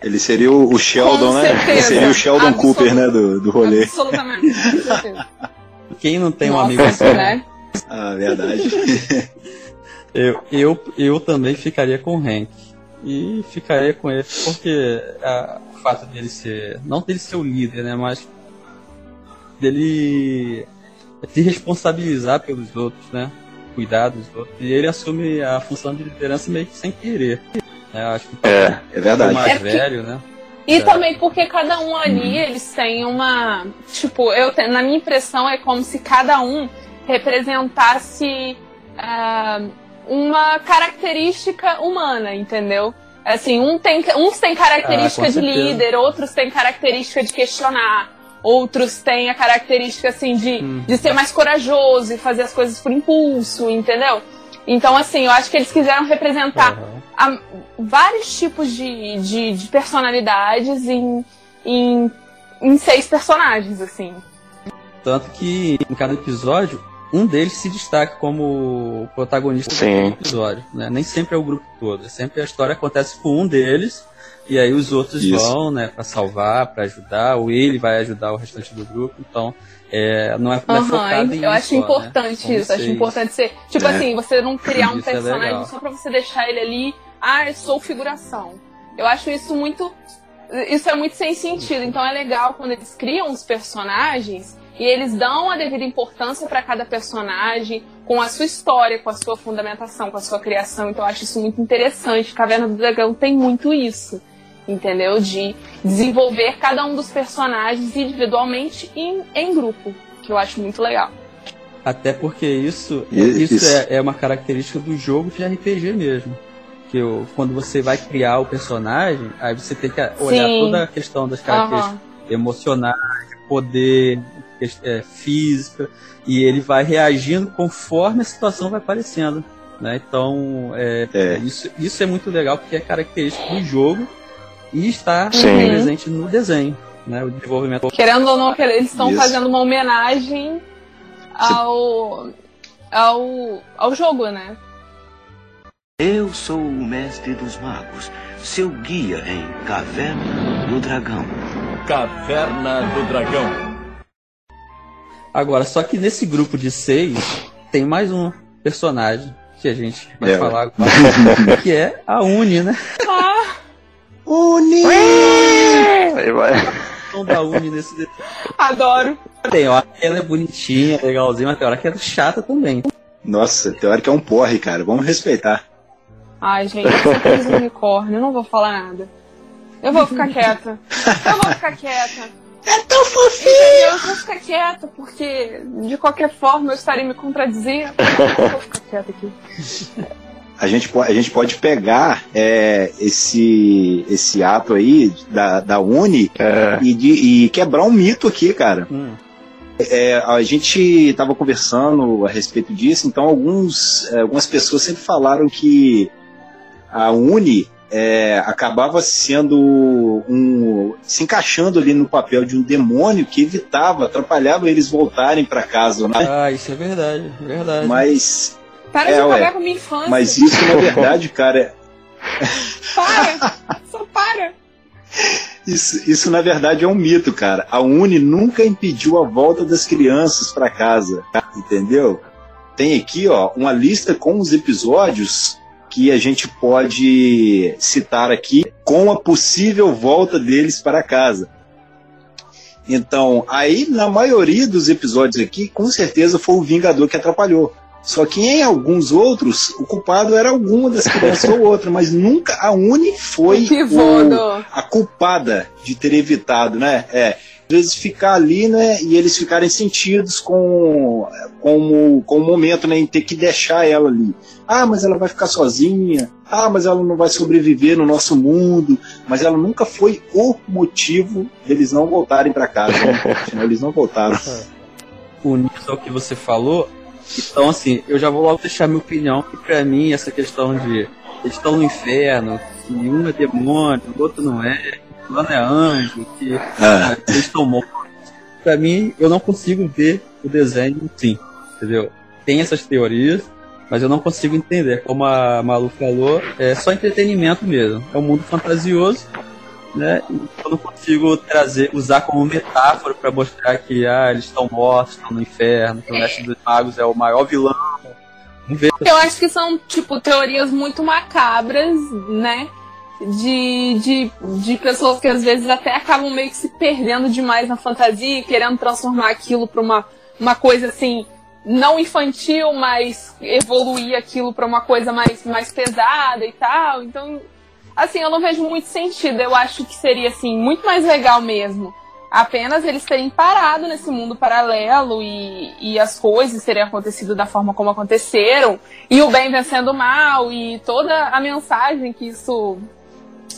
D: Ele seria o, o Sheldon,
C: Com
D: né? Ele
C: certeza.
D: seria o Sheldon
C: Absoluto.
D: Cooper, né? Do, do rolê.
C: Absolutamente, com certeza.
A: Quem não tem um
C: Nossa,
A: amigo assim?
C: né?
D: Ah, verdade.
A: Eu, eu, eu também ficaria com o Hank. E ficaria com ele porque ah, o fato dele ser. Não dele ser o líder, né? Mas dele se responsabilizar pelos outros, né? Cuidar dos outros. E ele assume a função de liderança meio que sem querer. né? Acho que
B: É.
D: É
A: o
D: verdade.
A: mais
C: É porque-
A: velho, né?
C: E
A: É.
C: também porque cada um ali, eles têm uma. Tipo, eu te- na minha impressão é como se cada um representasse ah, uma característica humana, entendeu? Assim, um tem, uns têm característica
A: Ah,
C: de
A: certeza.
C: líder, outros têm característica de questionar, outros têm a característica assim de,
A: Hum.
C: de ser mais corajoso e fazer as coisas por impulso, entendeu? Então, assim, eu acho que eles quiseram representar
A: Aham.
C: há vários tipos de, de, de personalidades em, em, em seis personagens, assim.
A: Tanto que em cada episódio, um deles se destaca como protagonista
B: Sim.
A: do episódio. Né? Nem sempre é o grupo todo. Sempre a história acontece com um deles. E aí os outros
D: Isso.
A: vão, né, para salvar, para ajudar, ou ele vai ajudar o restante do grupo. Então, é, não é, não é focado em
C: eu
A: um
C: acho
A: só,
C: importante
A: né?
C: isso, acho importante ser. Tipo
D: É.
C: assim, você não criar um
A: Isso é
C: personagem
A: legal.
C: só pra você deixar ele ali, ah, eu sou figuração. Eu acho isso muito. Isso é muito sem sentido. Então é legal quando eles criam os personagens e eles dão a devida importância pra cada personagem, com a sua história, com a sua fundamentação, com a sua criação. Então eu acho isso muito interessante. Caverna do Dragão tem muito isso. Entendeu? De desenvolver cada um dos personagens individualmente e em, em grupo. Que eu acho muito legal.
A: Até porque isso,
D: E-
A: isso,
D: isso.
A: É, é uma característica do jogo de RPG mesmo. Que o- quando você vai criar o personagem, aí você tem que olhar
C: Sim.
A: toda a questão das características
C: Aham.
A: emocionais, poder, é, física, e ele vai reagindo conforme a situação vai aparecendo. Né? Então, é,
D: É.
A: Isso, isso é muito legal porque é característica do jogo e está
B: Sim.
A: presente no desenho. Né? O desenvolvimento
C: Querendo ou não, eles estão
D: Isso.
C: fazendo uma homenagem ao, ao, ao jogo, né?
E: Eu sou o mestre dos magos, seu guia em Caverna do Dragão.
F: Caverna do Dragão.
A: Agora, só que nesse grupo de seis tem mais um personagem que a gente vai
D: É.
A: falar agora, que é a Uni, né?
C: Ah,
D: Uni!
B: Aí vai.
A: Então, da Uni nesse desenho.
C: adoro.
A: Tem hora que ela é bonitinha, legalzinha, mas tem hora que ela é chata também.
D: Nossa, teórica é um porre, cara. Vamos respeitar.
C: Ai, gente, eu sou feliz unicórnio, eu não vou falar nada. Eu vou ficar quieta. Eu vou ficar quieta. É tão fofinho! Eu vou ficar quieta, porque de qualquer forma eu estarei me contradizendo. Eu vou ficar quieta aqui.
D: A gente, a gente pode pegar é, esse, esse ato aí da, da Uni
B: É.
D: e, de- e quebrar um mito aqui, cara.
A: Hum.
D: É, a gente estava conversando a respeito disso, então alguns, é, algumas pessoas sempre falaram que a Uni é, acabava sendo um, se encaixando ali no papel de um demônio que evitava, atrapalhava eles voltarem para casa, né?
A: Ah, isso é verdade, verdade.
D: Mas
C: Para
D: É,
C: de acabar com minha infância.
D: mas isso na verdade, cara, é-
C: Para! Só para!
D: Isso, isso na verdade é um mito, cara. A Uni nunca impediu a volta das crianças para casa, entendeu? Tem aqui, ó, uma lista com os episódios que a gente pode citar aqui com a possível volta deles para casa. Então, aí na maioria dos episódios aqui, com certeza foi o Vingador que atrapalhou. Só que em alguns outros, o culpado era alguma das crianças ou outra, mas nunca a Uni foi
C: o
D: o- a culpada de ter evitado, né? É. Às vezes ficar ali, né? E eles ficarem sentidos com, com, o- com o momento, né? Em ter que deixar ela ali. Ah, mas ela vai ficar sozinha. Ah, mas ela não vai sobreviver no nosso mundo. Mas ela nunca foi o motivo deles não voltarem para casa. Né? Afinal, eles não voltaram.
A: unidos ao que você falou. Então, assim, eu já vou logo deixar minha opinião, que pra mim essa questão de eles estão no inferno, que um é demônio, o outro não é, o outro é anjo, que
D: Ah,
A: ah, eles estão mortos. Pra mim, eu não consigo ver o desenho sim, entendeu? Tem essas teorias, mas eu não consigo entender. Como a Malu falou, é só entretenimento mesmo. É um mundo fantasioso, né? Eu não consigo trazer, usar como metáfora pra mostrar que ah, eles estão mortos, estão no inferno, que o Mestre dos Magos é o maior vilão.
C: Eu acho que são, tipo, teorias muito macabras, né? De, de, de pessoas que às vezes até acabam meio que se perdendo demais na fantasia e querendo transformar aquilo pra uma, uma coisa assim, não infantil, mas evoluir aquilo pra uma coisa mais, mais pesada e tal. Então, assim, eu não vejo muito sentido. Eu acho que seria, assim, muito mais legal mesmo apenas eles terem parado nesse mundo paralelo e, e as coisas terem acontecido da forma como aconteceram e o bem vencendo o mal e toda a mensagem que isso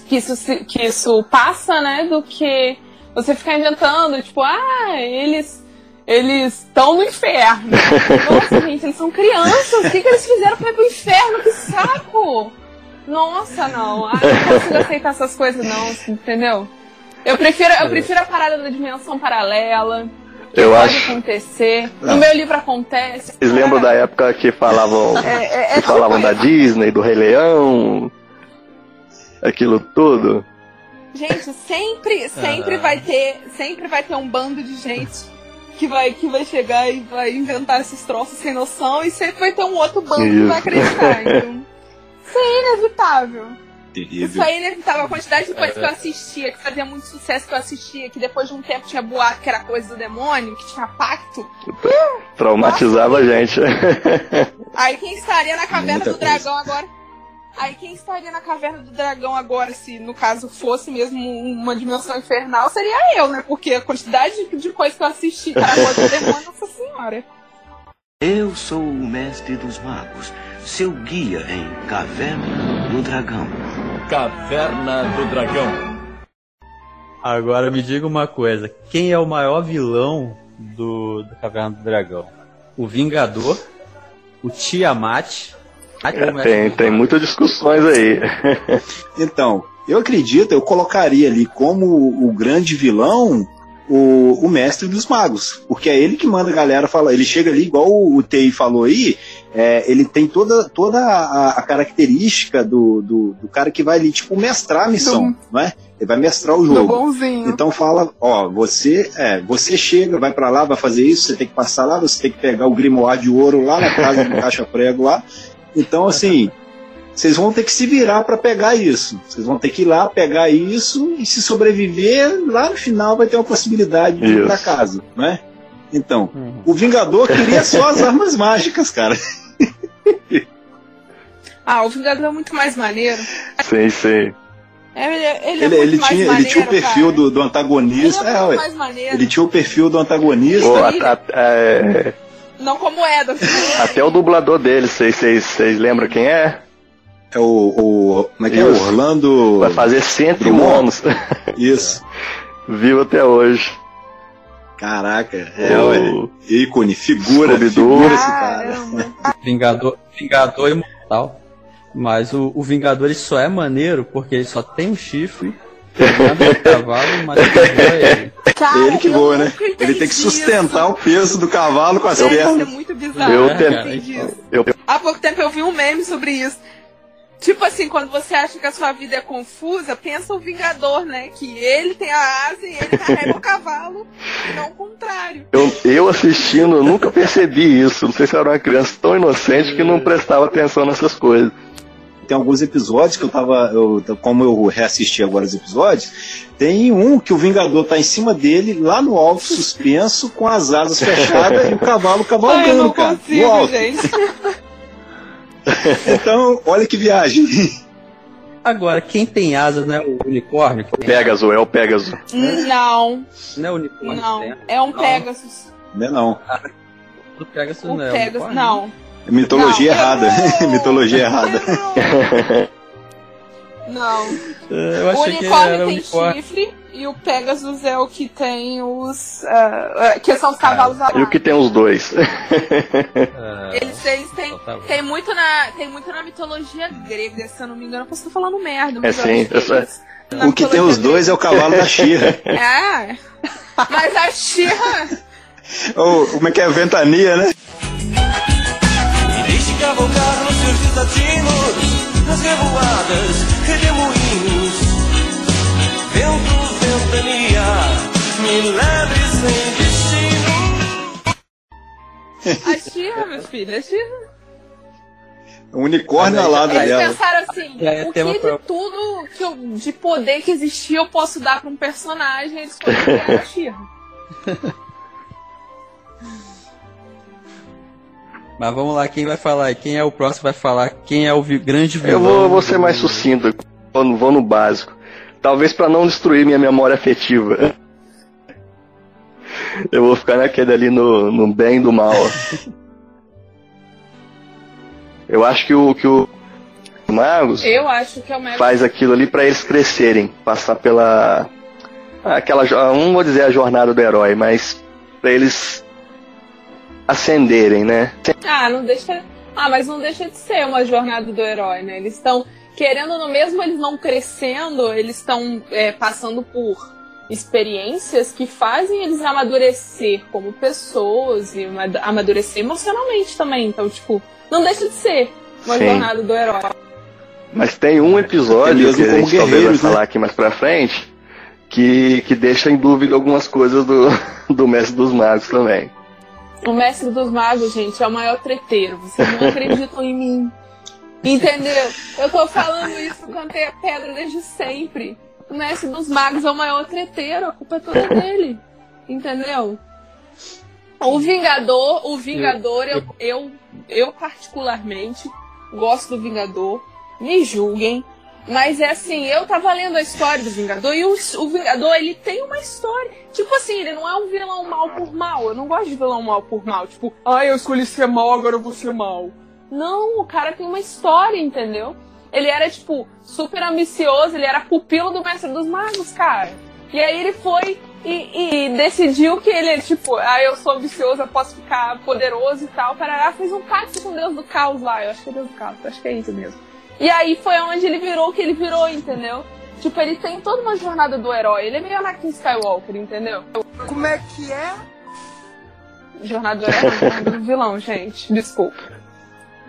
C: que isso que isso passa, né, do que você ficar inventando, tipo, ah, eles eles estão no inferno. Nossa, gente, eles são crianças. O que, que eles fizeram pra ir pro inferno? Que saco! Nossa, não. Ah, não consigo aceitar essas coisas, não, entendeu? Eu prefiro, eu prefiro a parada da dimensão paralela. Que
B: Eu
C: pode
B: acho.
C: acontecer. No meu livro acontece.
B: Vocês lembram da época que falavam,
C: É, é, é
B: que falavam da Disney, do Rei Leão, aquilo tudo?
C: Gente, sempre, sempre vai ter, sempre vai ter um bando de gente que vai, que vai chegar e vai inventar esses troços sem noção e sempre vai ter um outro bando que vai
B: Isso.
C: acreditar. Então, isso é inevitável. Isso
D: terrível.
C: é inevitável. A quantidade de coisas que eu assistia, que fazia muito sucesso que eu assistia, que depois de um tempo tinha boato que era coisa do demônio, que tinha pacto.
B: Traumatizava a gente.
C: Aí quem estaria na caverna
D: Muita
C: do dragão agora? Aí quem estaria na caverna do dragão agora, se no caso fosse mesmo uma dimensão infernal, seria eu, né? Porque a quantidade de, de coisa que eu assisti para coisa do demônio, nossa senhora.
E: Eu sou o mestre dos magos, seu guia em Caverna do Dragão.
F: Caverna do Dragão.
A: Agora me diga uma coisa: quem é o maior vilão do, do Caverna do Dragão? O Vingador, o Tiamat. ou o Mestre
B: tem, tem muitas discussões aí.
D: Então, eu acredito, eu colocaria ali como o grande vilão o, o mestre dos magos. Porque é ele que manda a galera falar. Ele chega ali, igual o, o Tei falou aí, é, ele tem toda, toda a, a característica do, do, do cara que vai ali, tipo, mestrar a missão, não é? Ele vai mestrar o
C: Do
D: jogo.
C: bonzinho.
D: Então fala, ó, você, é, você chega, vai pra lá, vai fazer isso, você tem que passar lá, você tem que pegar o grimoire de ouro lá na casa do caixa prego lá. Então assim, vocês vão ter que se virar pra pegar isso. Vocês vão ter que ir lá pegar isso e se sobreviver, lá no final vai ter uma possibilidade de ir pra
B: Isso.
D: casa, né? Então,
A: Uhum.
D: o Vingador queria só as armas mágicas, cara.
C: Ah, o Vingador é muito mais maneiro.
B: Sim, sim.
C: É, Ele, ele, é
D: Ele,
C: muito
D: ele
C: mais
D: tinha,
C: maneiro,
D: ele tinha o perfil do, do antagonista.
C: Ele é
D: É,
C: muito
D: ué.
C: mais maneiro.
D: Ele tinha o perfil do antagonista.
B: Pô, a- a- é,
C: Não como é,
B: até o dublador dele, vocês lembram quem é?
D: É o, o. Como é que é?
B: Isso.
D: Orlando.
B: Vai fazer 101
D: Drummond.
B: anos.
D: Isso.
B: Vivo até hoje.
D: Caraca, é,
B: O-
D: ué. Ícone, figura, figura esse cara.
A: Vingador, Vingador imortal. Mas o, o Vingador ele só é maneiro porque ele só tem um chifre cavalo, mas ele.
C: Cara,
D: ele que
C: eu
D: voa, né? Ele tem que sustentar
C: isso.
D: o peso do cavalo com as
C: isso é
D: pernas.
C: muito bizarro.
B: Eu
C: eu
B: tentei-
C: isso.
B: Eu,
C: Há pouco tempo eu vi um meme sobre isso. Tipo assim, quando você acha que a sua vida é confusa, pensa o Vingador, né? Que ele tem a asa e ele carrega o cavalo, e não o contrário.
B: eu, eu assistindo, eu nunca percebi isso. Não sei se eu era uma criança tão inocente que não prestava atenção nessas coisas.
D: Tem alguns episódios que eu tava. Eu, como eu reassisti agora os episódios, tem um que o Vingador tá em cima dele, lá no alto, suspenso, com as asas fechadas e o cavalo
C: Ai, eu
D: cavalgando,
C: não
D: cara.
C: Consigo,
D: alto.
C: gente.
D: Então, olha que viagem.
A: Agora, quem tem asas não é o unicórnio? tem
B: Pegasus, é o Pegasus.
C: Não?
A: Não é o unicórnio
C: não. É um Pegasus.
D: Não é não.
A: O Pegasus
C: O
A: não é o
C: Pegasus,
A: unicórnio?
C: não.
D: Mitologia
C: Não.
D: errada. Mitologia errada.
C: Não.
A: É, Eu
C: O
A: achei que
C: unicórnio
A: era o
C: tem
A: unicórnio.
C: chifre e o Pegasus é o que tem os. ah, ah, que são os cavalos
B: E o que tem os dois?
A: É,
C: Eles, têm,
A: então tá
C: tem, muito na, tem muito na mitologia grega, se eu não me engano. Eu posso estar falando merda,
B: É
C: mas eu
B: sim,
D: O que tem os dois é o cavalo da Xirra.
C: É. Mas a Xirra.
D: Ou como é que é? Ventania, né?
G: E deixe cavalgar nos seus desatinos, nas revoadas, redemoinhos. Vento, ventania, me leve sem destino.
C: A Xirra, meu filho, a Xirra.
D: Um unicórnio alado
C: Eles
D: dela.
C: pensaram assim,
A: é
C: o que de
A: pra-
C: tudo que eu, de poder que existia eu posso dar pra um personagem, eles escolheram a Xirra.
A: Mas vamos lá, quem vai falar? Quem é o próximo vai falar? Quem é o vi- grande vilão?
B: Eu vou, vou ser mais sucinto, vou, no- vou no básico. Talvez pra não destruir minha memória afetiva. Eu vou ficar naquele ali no, no bem e do mal. Eu acho que o que o Magos
C: Eu acho que é
B: faz aquilo ali pra eles crescerem, passar pela aquela jo- não vou dizer a jornada do herói, mas pra eles ascenderem, né?
C: Ah, não deixa. Ah, mas não deixa de ser uma jornada do herói, né? Eles estão querendo, no mesmo eles não crescendo, eles estão é, passando por experiências que fazem eles amadurecer como pessoas e ama- amadurecer emocionalmente também. Então, tipo, não deixa de ser uma
B: Sim.
C: jornada do herói.
B: Mas tem um episódio que a gente talvez vai
D: guerreiros, né?
B: falar aqui mais pra frente que, que deixa em dúvida algumas coisas do, do Mestre dos Magos também.
C: O mestre dos magos, gente, é o maior treteiro. Vocês não acreditam em mim. Entendeu? Eu tô falando isso tenho a pedra desde sempre. O mestre dos magos é o maior treteiro, a culpa é toda dele. Entendeu? O Vingador, o Vingador, eu, eu, eu particularmente gosto do Vingador. Me julguem. Mas é assim, eu tava lendo a história do Vingador e o, o Vingador, ele tem uma história. Tipo assim, ele não é um vilão mal por mal. Eu não gosto de vilão mal por mal. Tipo, ah, eu escolhi ser mal, agora eu vou ser mal. Não, o cara tem uma história, entendeu? Ele era, tipo, super ambicioso, ele era pupilo do Mestre dos Magos, cara. E aí ele foi e, e decidiu que ele, tipo, ah, eu sou ambicioso, eu posso ficar poderoso e tal. Parará, fez um pacto com Deus do Caos lá. Eu acho que é Deus do Caos, acho que é isso mesmo. E aí foi onde ele virou o que ele virou, entendeu? Tipo, ele tem toda uma jornada do herói. Ele é meio Anakin Skywalker, entendeu?
G: Como é que é?
C: Jornada do herói, do vilão, gente. Desculpa.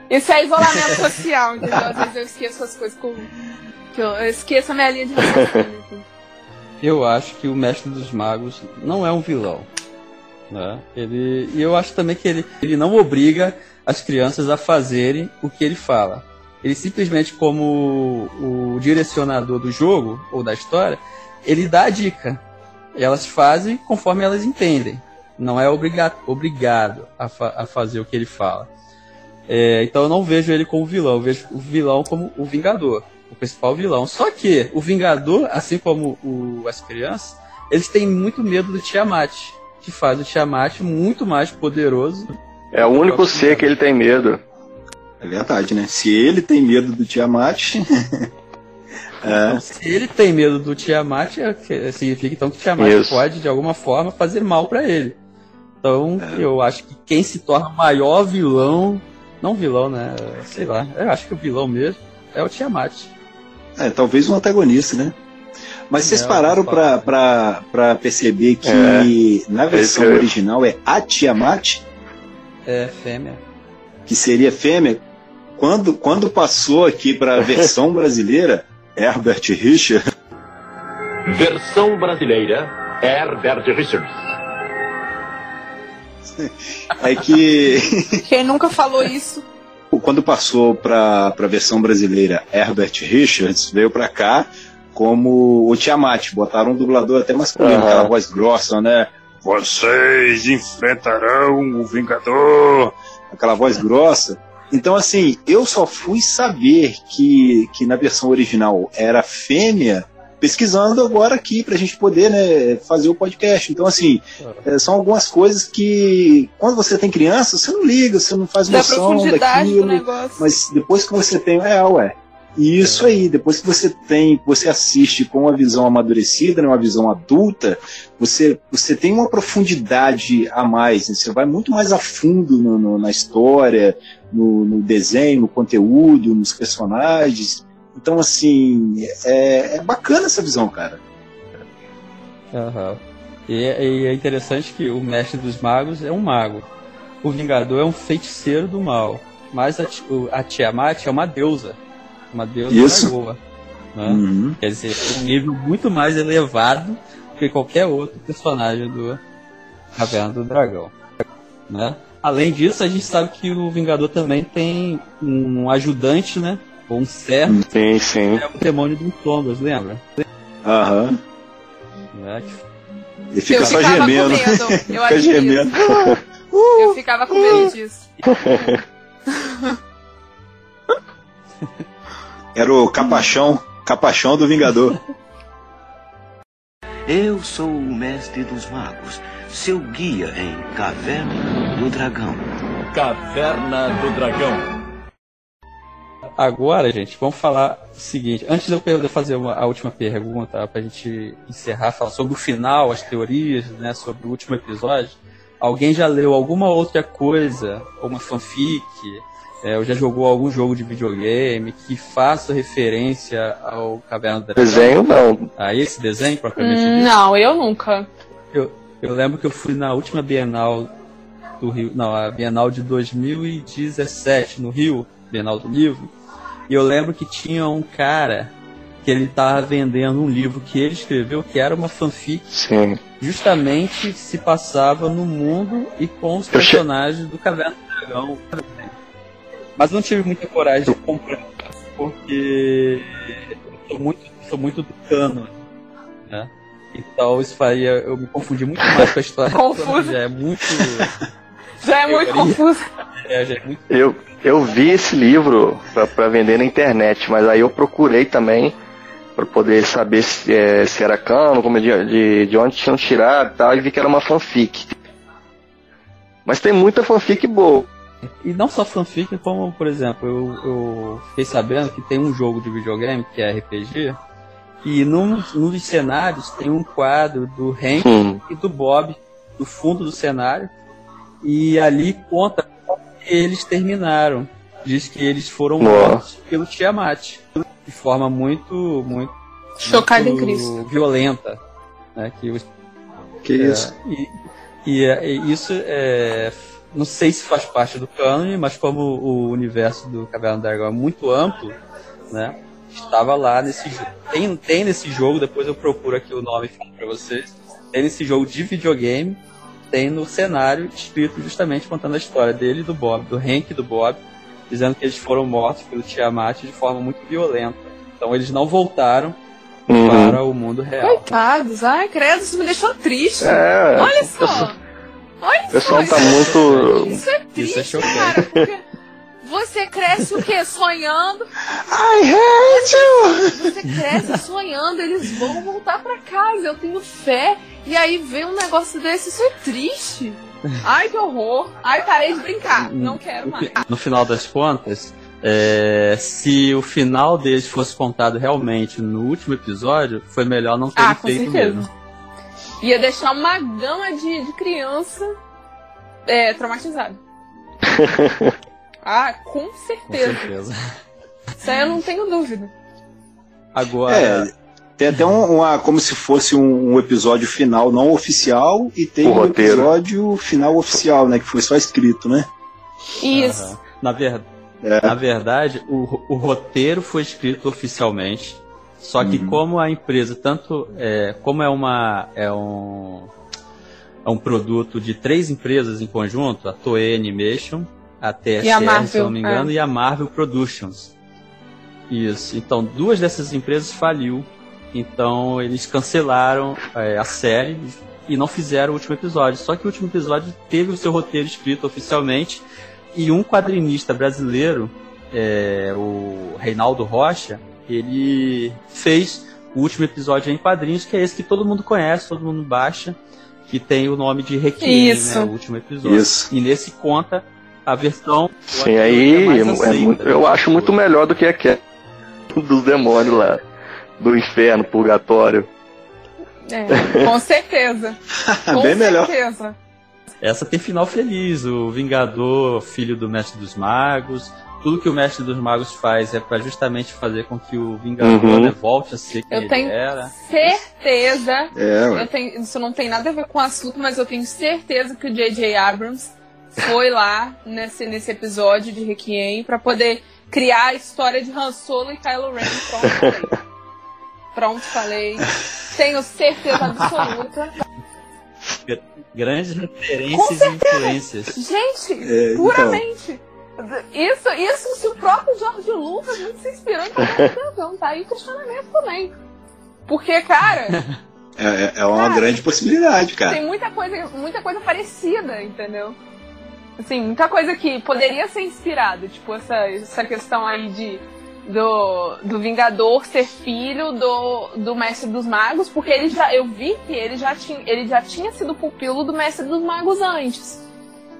C: Isso é isolamento social, entendeu? Às vezes eu esqueço as coisas com. Que eu, eu esqueço a minha linha de raciocínio.
A: Eu acho que o Mestre dos Magos não é um vilão. Né? Ele, e eu acho também que ele, ele não obriga as crianças a fazerem o que ele fala. Ele simplesmente, como o, direcionador do jogo ou da história, ele dá a dica. E elas fazem conforme elas entendem. Não é obriga obrigado a, fa a fazer o que ele fala. É, então eu não vejo ele como vilão, eu vejo o vilão como o Vingador, o principal vilão. Só que o Vingador, assim como o, as crianças, eles têm muito medo do Tiamat, que faz o Tiamat muito mais poderoso.
B: É o único ser que ele tem medo.
D: É verdade, né? Se ele tem medo do Tiamat. é.
A: Então, se ele tem medo do Tiamat, é significa então que o Tiamat
B: Isso.
A: pode, de alguma forma, fazer mal pra ele. Então, eu acho que quem se torna o maior vilão, não vilão, né? Sei lá, eu acho que o vilão mesmo é o Tiamat.
D: É, talvez um antagonista, né? Mas vocês
A: É,
D: pararam pra perceber que
B: É.
D: na versão
B: é-
D: original é a Tiamat,
A: É, fêmea.
D: Que seria fêmea. Quando, quando passou aqui pra versão brasileira, Herbert Richard,
F: Versão brasileira, Herbert Richards.
D: é que
C: Quem nunca falou isso?
D: quando passou para a versão brasileira, Herbert Richards veio para cá como o Tiamat. Botaram um dublador até masculino,
B: Aham.
D: aquela voz grossa, né? Vocês enfrentarão o Vingador. Aquela voz grossa. Então, assim, eu só fui saber que, que na versão original era fêmea pesquisando agora aqui pra gente poder né, fazer o podcast. Então, assim, é, são algumas coisas que quando você tem criança, você não liga, você não faz noção daquilo.
C: negócio.
D: Mas depois que você tem. É, ué. E isso aí, depois que você tem, você assiste com uma visão amadurecida, né, uma visão adulta, você, você tem uma profundidade a mais, né, você vai muito mais a fundo no- no- na história, no, no desenho, no conteúdo, nos personagens. Então, assim, é, é bacana essa visão, cara.
A: Aham. E, é- e é interessante que o mestre dos magos é um mago. O Vingador é um feiticeiro do mal. Mas a, a Tiamat é uma deusa. Uma deusa
D: Isso.
A: dragoa. Né?
D: Uhum.
A: Quer dizer, um nível muito mais elevado que qualquer outro personagem do Caverna do Dragão. Né? Além disso, a gente sabe que o Vingador também tem um ajudante, né? Ou um servo,
B: Sim, sim.
A: que é o demônio dos sombras, lembra?
D: Aham.
A: Né?
D: Ele fica
C: eu
D: só
C: ficava
D: gemendo.
C: com medo. Eu
D: Fica gemendo.
C: Eu ficava com medo disso.
D: Era o capachão, capachão do Vingador.
E: Eu sou o mestre dos magos, seu guia em Caverna do Dragão.
F: Caverna do Dragão.
A: Agora, gente, vamos falar o seguinte. Antes de eu fazer uma- a última pergunta, pra gente encerrar, falar sobre o final, as teorias, né, sobre o último episódio. Alguém já leu alguma outra coisa, uma fanfic, é, ou já jogou algum jogo de videogame que faça referência ao Caverna do Dragão?
B: Desenho não.
A: A esse desenho, propriamente
C: Hum,
A: dito?
C: não, eu nunca.
A: Eu, eu lembro que eu fui na última Bienal do Rio, não, a Bienal de 2017 no Rio, Bienal do Livro, e eu lembro que tinha um cara que ele tava vendendo um livro que ele escreveu que era uma fanfic,
B: Sim.
A: justamente se passava no mundo e com os
B: Eu che-
A: personagens do Caverna do Dragão. Mas não tive muita coragem de comprar, porque eu sou muito, sou muito do cano, né? Então isso faria eu me confundir muito mais com a história.
C: Confuso.
A: Já é muito.
C: Já é muito
A: Teoria.
C: confuso.
A: É, já é muito
B: Eu, eu vi esse livro pra- pra vender na internet, mas aí eu procurei também pra poder saber se, é, se era cano, como de, de, de onde tinham tirado e tal, e vi que era uma fanfic. Mas tem muita fanfic boa.
A: E não só fanfic, como, por exemplo, eu, eu fiquei sabendo que tem um jogo de videogame, que é RPG, e num, num dos cenários tem um quadro do Hank
B: Hum.
A: e do Bob no fundo do cenário, e ali conta como que eles terminaram. Diz que eles foram
B: Nossa.
A: mortos pelo Tiamat, de forma muito, muito,
C: Chocada em Cristo.
A: violenta. Né, que
D: Que isso?
A: é, e, e, é, e isso é. Não sei se faz parte do cânone, mas como o universo do Caverna do Dragão é muito amplo, né? Estava lá nesse jogo. Tem, tem nesse jogo, depois eu procuro aqui o nome e falo pra vocês. Tem nesse jogo de videogame, tem no cenário escrito justamente contando a história dele e do Bob, do Hank e do Bob, dizendo que eles foram mortos pelo Tiamat de forma muito violenta. Então eles não voltaram
B: Uhum.
A: para o mundo real.
C: Coitados. Ai, credo, isso me deixou triste.
B: É,
C: Olha só.
B: O pessoal
C: só.
B: tá muito.
C: Isso é
A: Isso é
C: triste, cara. Porque você cresce o quê? Sonhando.
D: I hate you!
C: Você cresce sonhando, eles vão voltar pra casa. Eu tenho fé. E aí vem um negócio desse, isso é triste. Ai, que horror. Ai, parei de brincar. Não quero mais.
A: No final das contas, é, se o final deles fosse contado realmente no último episódio, foi melhor não ter
C: Ah,
A: feito
C: certeza.
A: mesmo.
C: Ia deixar uma gama de, de criança é, traumatizada. Ah, com
A: Com
C: certeza.
A: certeza.
C: Isso aí eu não tenho dúvida.
A: Agora,
D: É, Tem até um, uma, como se fosse um, um episódio final não oficial e tem
B: O
D: um
B: roteiro.
D: episódio final oficial, né? Que foi só escrito, né?
C: Isso.
A: Aham. Na, ver-
D: É.
A: na verdade, o, o roteiro foi escrito oficialmente. Só que
D: Uhum.
A: como a empresa, tanto é, como é uma é um é um produto de três empresas em conjunto, a Toei Animation, a TSR,
C: E a
A: se
C: Marvel,
A: não me engano,
C: é.
A: e a Marvel Productions. Isso. Então, duas dessas empresas faliu. Então, eles cancelaram é, a série e não fizeram o último episódio. Só que o último episódio teve o seu roteiro escrito oficialmente e um quadrinista brasileiro, é, o Reinaldo Rocha, ele fez o último episódio em quadrinhos, que é esse que todo mundo conhece, todo mundo baixa, que tem o nome de Requiem,
C: Isso.
A: né, o último episódio.
D: Isso.
A: E nesse conta a versão.
B: Sim, aí
A: que é mais
B: é muito- eu acho muito melhor do que aquela dos demônios lá. Do inferno, purgatório.
C: É, com certeza. Com
D: Bem melhor.
C: certeza.
A: Essa tem final feliz, o Vingador, filho do Mestre dos Magos. Tudo que o Mestre dos Magos faz é para justamente fazer com que o Vingador
B: Uhum.
A: né, volte a ser quem
C: Eu
A: ele
C: tenho
A: era.
C: certeza.
D: É.
C: Eu tenho, isso não tem nada a ver com o assunto, mas eu tenho certeza que o J.J. Abrams foi lá nesse, nesse episódio de Requiem pra poder criar a história de Han Solo e Kylo Ren. Pronto, falei. Pronto, falei. Tenho certeza absoluta.
A: Grandes referências e influências.
C: Gente,
D: É, então.
C: Isso, isso se o próprio George Lucas não se inspirou em dragão, tá aí o questionamento também. Porque, cara,
D: É, é uma
C: Cara,
D: grande possibilidade, cara.
C: tem muita coisa, muita coisa parecida, entendeu? Assim, muita coisa que poderia ser inspirada, tipo essa, essa questão aí de do, do Vingador ser filho do, do Mestre dos Magos, porque ele já eu vi que ele já tinha ele já tinha sido pupilo do Mestre dos Magos antes.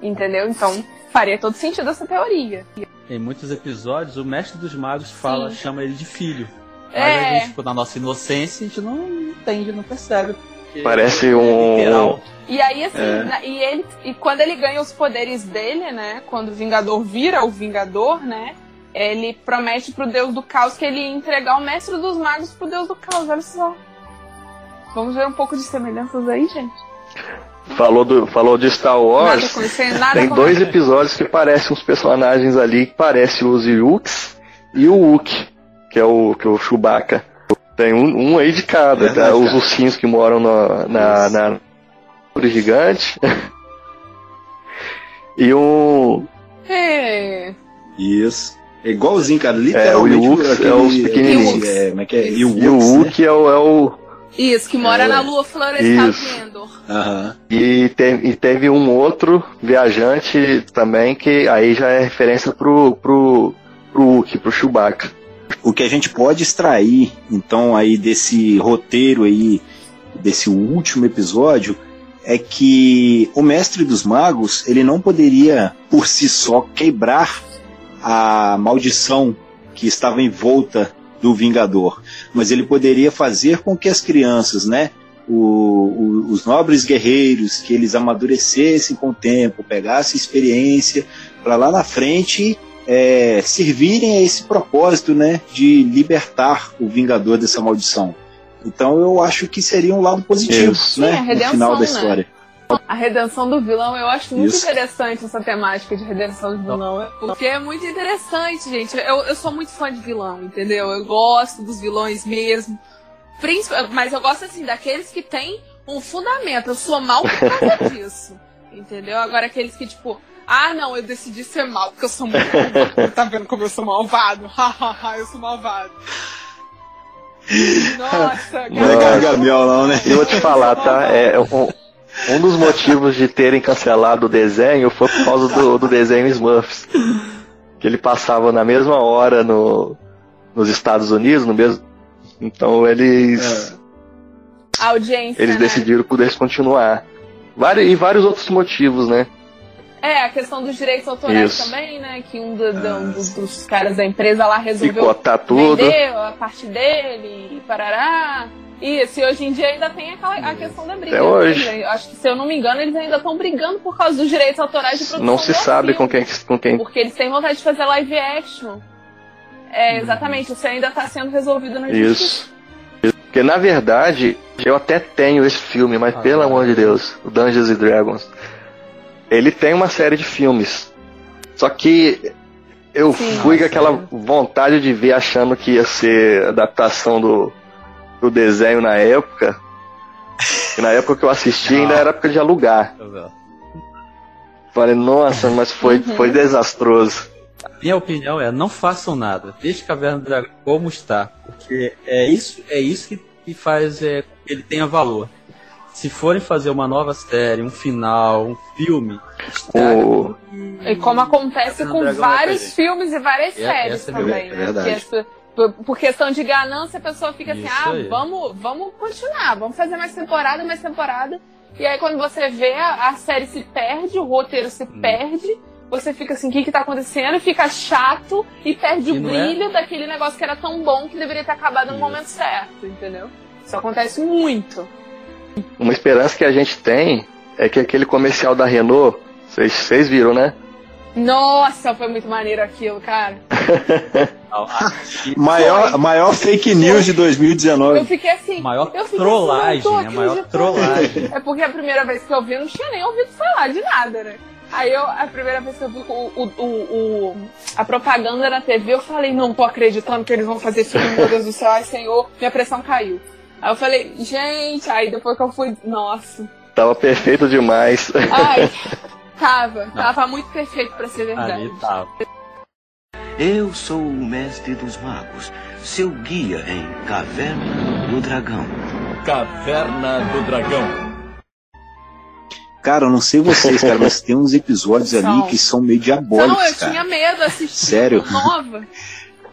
C: Entendeu? Então, faria todo sentido essa teoria.
A: Em muitos episódios, o Mestre dos Magos fala,
C: Sim.
A: chama ele de filho. Mas
C: É.
A: a gente, tipo, na nossa inocência, a gente não entende, não percebe.
B: Parece
A: é
B: um-.
C: E aí, assim,
D: É.
C: na- e ele. E quando ele ganha os poderes dele, né? Quando o Vingador vira o Vingador, né? Ele promete pro Deus do Caos que ele ia entregar o Mestre dos Magos pro Deus do Caos, olha só. Vamos ver um pouco de semelhanças aí, gente?
B: Falou, do, falou de Star
C: Nada
B: Wars.
C: com isso, nada
B: Tem
C: com
B: dois
C: nada.
B: episódios que parecem uns personagens ali que parecem os Yuks e o Wookie, que é o, que é o Chewbacca. Tem um, um aí de cada,
D: Verdade,
B: tá? os ursinhos que moram na, na, na árvore gigante. e um.
C: É.
D: Isso. É igualzinho, cara.
B: É, o
D: Literalmente. Aquele-
B: é os pequenininhos.
D: É, como é que é?
B: E o
D: Ewoks, né?
B: É o. É o
C: Isso, que mora
D: É.
C: na lua florestal
B: Isso.
C: de Endor.
D: Aham.
B: e, te- e teve um outro viajante também que aí já é referência pro, pro, pro Wookie, pro Chewbacca.
D: O que a gente pode extrair, então, aí desse roteiro aí, desse último episódio, é que o Mestre dos Magos, ele não poderia, por si só, quebrar a maldição que estava em volta do Vingador. Mas ele poderia fazer com que as crianças, né, o- o- os nobres guerreiros, que eles amadurecessem com o tempo, pegassem experiência, para lá na frente é, servirem a esse propósito, né, de libertar o Vingador dessa maldição. Então eu acho que seria um lado positivo,
B: Isso.
D: né,
C: Sim,
D: no final da
C: né? A redenção do vilão, eu acho muito
D: Isso.
C: interessante essa temática de redenção do vilão. Porque é muito interessante, gente. Eu, eu sou muito fã de vilão, entendeu? Eu gosto dos vilões mesmo. Mas eu gosto, assim, daqueles que têm um fundamento. Eu sou mal por causa disso. Entendeu? Agora aqueles que, tipo, ah, não, eu decidi ser mal porque eu sou muito malvado. Tá vendo como eu sou malvado? Eu sou malvado. Nossa,
D: Não é. Gargamel não, né?
B: Eu vou te falar, tá? É, um, um dos motivos de terem cancelado o desenho foi por causa do, do desenho Smurfs. Que ele passava na mesma hora no, nos Estados Unidos, no mesmo. Então eles,
C: A audiência,
B: eles
C: né?
B: decidiram por descontinuar. Vários, e vários outros motivos, né?
C: É, a questão dos direitos autorais
B: Isso.
C: também, né? Que um do- do- dos, dos caras da empresa lá resolveu
B: Picotar tudo.
C: vender a parte dele e parará. Isso, e hoje em dia ainda tem aquela, a questão da briga.
B: Até hoje.
C: né? Eu acho que, se eu não me engano, eles ainda estão brigando por causa dos direitos autorais de produção
B: Não se sabe
C: filme,
B: com quem, com quem.
C: Porque eles têm vontade de fazer live action. É, exatamente, isso ainda está sendo resolvido na justiça.
B: Isso. Porque Porque na verdade, eu até tenho esse filme, mas
A: Ah,
B: pelo
A: tá.
B: amor de Deus, o Dungeons and Dragons. Ele tem uma série de filmes. Só que eu
C: Sim.
B: fui com aquela vontade de ver achando que ia ser adaptação do, do desenho na época. E na época que eu assisti ainda era época de alugar. Falei, nossa, mas foi,
C: Uhum.
B: foi desastroso.
A: Minha opinião é, não façam nada. Deixe Caverna do Dragão como está. Porque é isso, é isso que, que faz é, que ele tenha valor. Se forem fazer uma nova série, um final, um filme,
B: O-
C: E como acontece
A: Caverna
C: com
A: vai
C: vários filmes e várias
A: É,
C: séries
A: essa é
C: também,
D: verdade,
C: né?
D: É
C: por, por questão de ganância, a pessoa fica assim,
A: Isso
C: ah,
A: aí.
C: vamos, vamos continuar, vamos fazer mais temporada, mais temporada. E aí quando você vê, a, a série se perde, o roteiro se
A: Hum.
C: perde, você fica assim, o que que tá acontecendo? Fica chato e perde
A: E
C: o
A: é-
C: brilho daquele negócio que era tão bom que deveria ter acabado no
A: Isso.
C: momento certo, entendeu? Isso acontece muito.
B: Uma esperança que a gente tem é que aquele comercial da Renault, vocês viram, né?
C: Nossa, foi muito maneiro aquilo, cara.
D: Maior, maior fake news de
C: Eu
D: 2019.
C: fiquei assim.
A: Maior
C: eu fiquei
A: trollagem,
C: assim, não tô
A: né? Maior trollagem.
C: É porque a primeira vez que eu vi, eu não tinha nem ouvido falar de nada, né? Aí eu, a primeira vez que eu vi o, o, o, o- a propaganda na TV, eu falei, não tô acreditando que eles vão fazer isso, meu Deus do céu, ai senhor, minha pressão caiu. Aí eu falei, gente, aí depois que eu fui, nossa,
B: Tava perfeito demais.
C: ai, tava, tava muito perfeito pra ser verdade.
A: Ali tava.
E: Eu sou o mestre dos magos, seu guia em Caverna do Dragão.
F: Caverna do Dragão.
D: Cara, eu não sei vocês, cara, mas tem uns episódios ali
C: São.
D: que são meio diabólicos,
C: Não, eu
D: cara.
C: tinha medo assistir
D: Sério?
C: nova.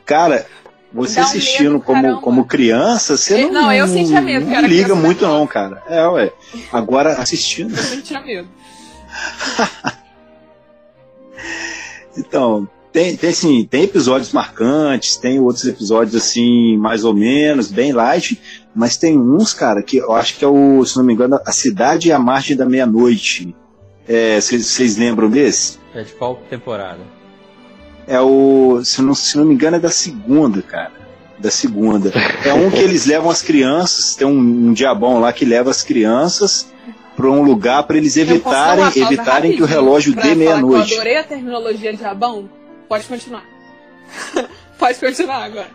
D: Cara, você
C: um
D: assistindo
C: medo,
D: como,
C: caramba.
D: como criança, você não,
C: não, eu sentia medo, que
D: não liga muito não, cara. É, ué. Agora, assistindo...
C: Eu tinha medo.
D: Então, tem, tem assim, tem episódios marcantes, tem outros episódios assim, mais ou menos, bem light, mas tem uns, cara, que eu acho que é o, se não me engano, A Cidade e a Margem da Meia-Noite. É, Vocês lembram desse?
A: É de qual temporada?
D: É o, se não, se não me engano, é da segunda, cara. Da segunda. É um que eles levam as crianças, tem um, um diabão lá que leva as crianças para um lugar para eles evitarem, evitarem que o relógio dê meia-noite.
C: Eu adorei a terminologia de Abão. Pode continuar. Pode continuar agora.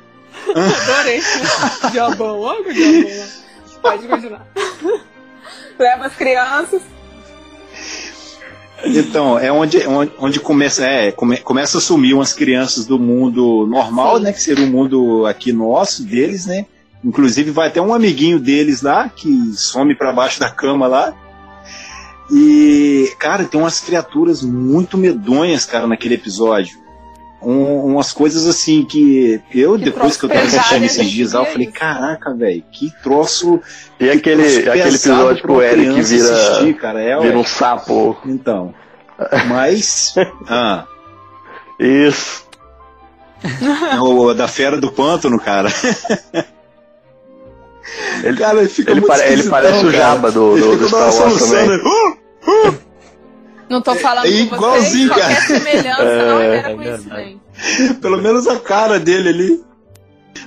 C: adorei. Diabão, olha o diabão. Pode continuar. Leva as crianças.
D: Então, é onde, onde, onde começa, é, come- começa a sumir umas crianças do mundo normal,
C: Sim.
D: né? Que seria o mundo aqui nosso, deles, né? Inclusive vai ter um amiguinho deles lá que some pra baixo da cama lá. E, cara, tem umas criaturas muito medonhas, cara, naquele episódio. Um- umas coisas assim que eu,
C: Que
D: depois que eu tava assistindo esses dias lá, eu
C: Que
D: falei, caraca, velho, que troço.
B: E
D: que
B: aquele,
D: troço
B: aquele episódio que o
D: uma
B: Eric
D: criança
B: vira,
D: assistir, cara, é,
B: vira um sapo.
D: Então. Mas. ah,
B: Isso.
D: é o da fera do pântano, cara.
B: Ele,
D: Cara, ele fica
B: ele,
D: muito
B: pare- ele parece o
D: cara.
B: Jabba do, do, do Star Wars também.
D: "Uh!"
C: Não tô falando
D: É
C: com
D: igualzinho,
C: vocês, qualquer
D: cara.
C: semelhança não
A: É,
C: era
A: é.
D: Pelo menos a cara dele ali.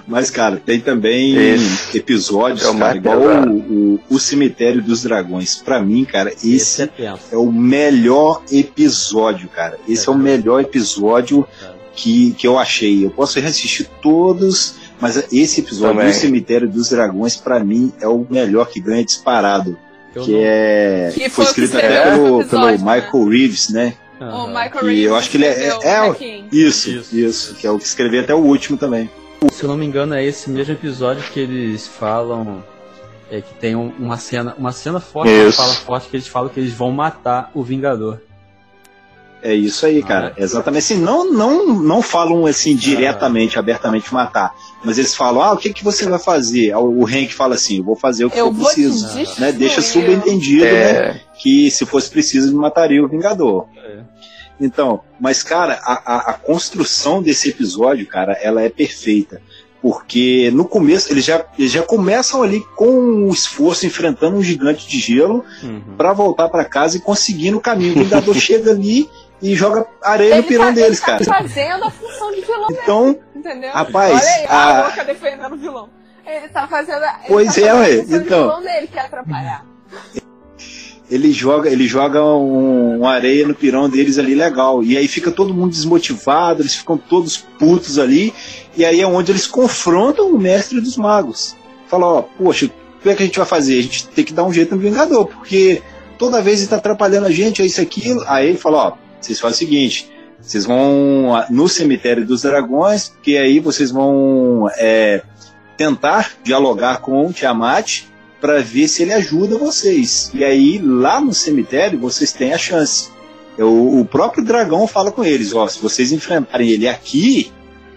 D: Mas, cara, tem também
B: Esse
D: episódios,
B: é o
D: cara, igual o, o, o Cemitério dos Dragões. Pra mim, cara,
A: Esse
D: esse
A: é
D: é o melhor episódio, cara. Esse é o melhor episódio que, que eu achei. Eu posso reassistir todos, mas esse episódio
B: Também.
D: do Cemitério dos Dragões, pra mim, é o melhor que ganha disparado.
A: Eu
D: que
A: não-
D: é.
C: Que
D: foi
C: o
D: escrito até pelo,
C: episódio,
D: pelo Michael Reeves, né?
C: O
A: Aham.
C: Michael
D: Que
C: Reeves
D: eu acho que ele é- é- é-. Isso,
A: Isso.
D: isso, que é o que escreveu até o último também.
A: Se eu não me engano, é esse mesmo episódio que eles falam. É que tem um- uma cena, uma cena forte, uma fala forte que eles falam que eles vão matar o Vingador.
D: É isso aí, cara. Exatamente. Assim, não, não, não falam assim diretamente, abertamente matar. Mas eles falam, ah, o que, que você vai fazer? O Hank fala assim, eu vou fazer o que
C: Eu
D: preciso. Né? Deixa subentendido, né?
B: É,
D: Que se fosse preciso, ele mataria o Vingador.
A: É.
D: Então, mas, cara, a, a, a construção desse episódio, cara, ela é perfeita. Porque no começo, eles já, eles já começam ali com o esforço enfrentando um gigante de gelo
A: Uhum.
D: pra voltar pra casa e conseguindo o caminho. O Vingador chega ali e joga areia no
C: Ele
D: pirão
C: tá,
D: deles,
C: ele tá
D: cara.
C: fazendo a função de vilão,
D: Então,
C: entendeu?
D: Rapaz,
C: Olha aí, a
D: a-
C: louca defendendo o vilão. Ele tá fazendo. ele
D: Pois
C: tá
D: é,
C: fazendo
D: ué,
C: a função de
D: então.
C: vilão dele que é atrapalhar.
D: ele joga, ele joga um, uma areia no pirão deles ali legal. E aí fica todo mundo desmotivado, eles ficam todos putos ali. E aí é onde eles confrontam o mestre dos magos. Fala, ó, poxa, o que é que a gente vai fazer? A gente tem que dar um jeito no Vingador, porque toda vez ele tá atrapalhando a gente, é isso aquilo. Aí ele fala, ó, vocês fazem o seguinte. Vocês vão no cemitério dos dragões, porque aí vocês vão é, tentar dialogar com o Tiamat para ver se ele ajuda vocês. E aí, lá no cemitério, vocês têm a chance. O, o próprio dragão fala com eles: ó, se vocês enfrentarem ele aqui,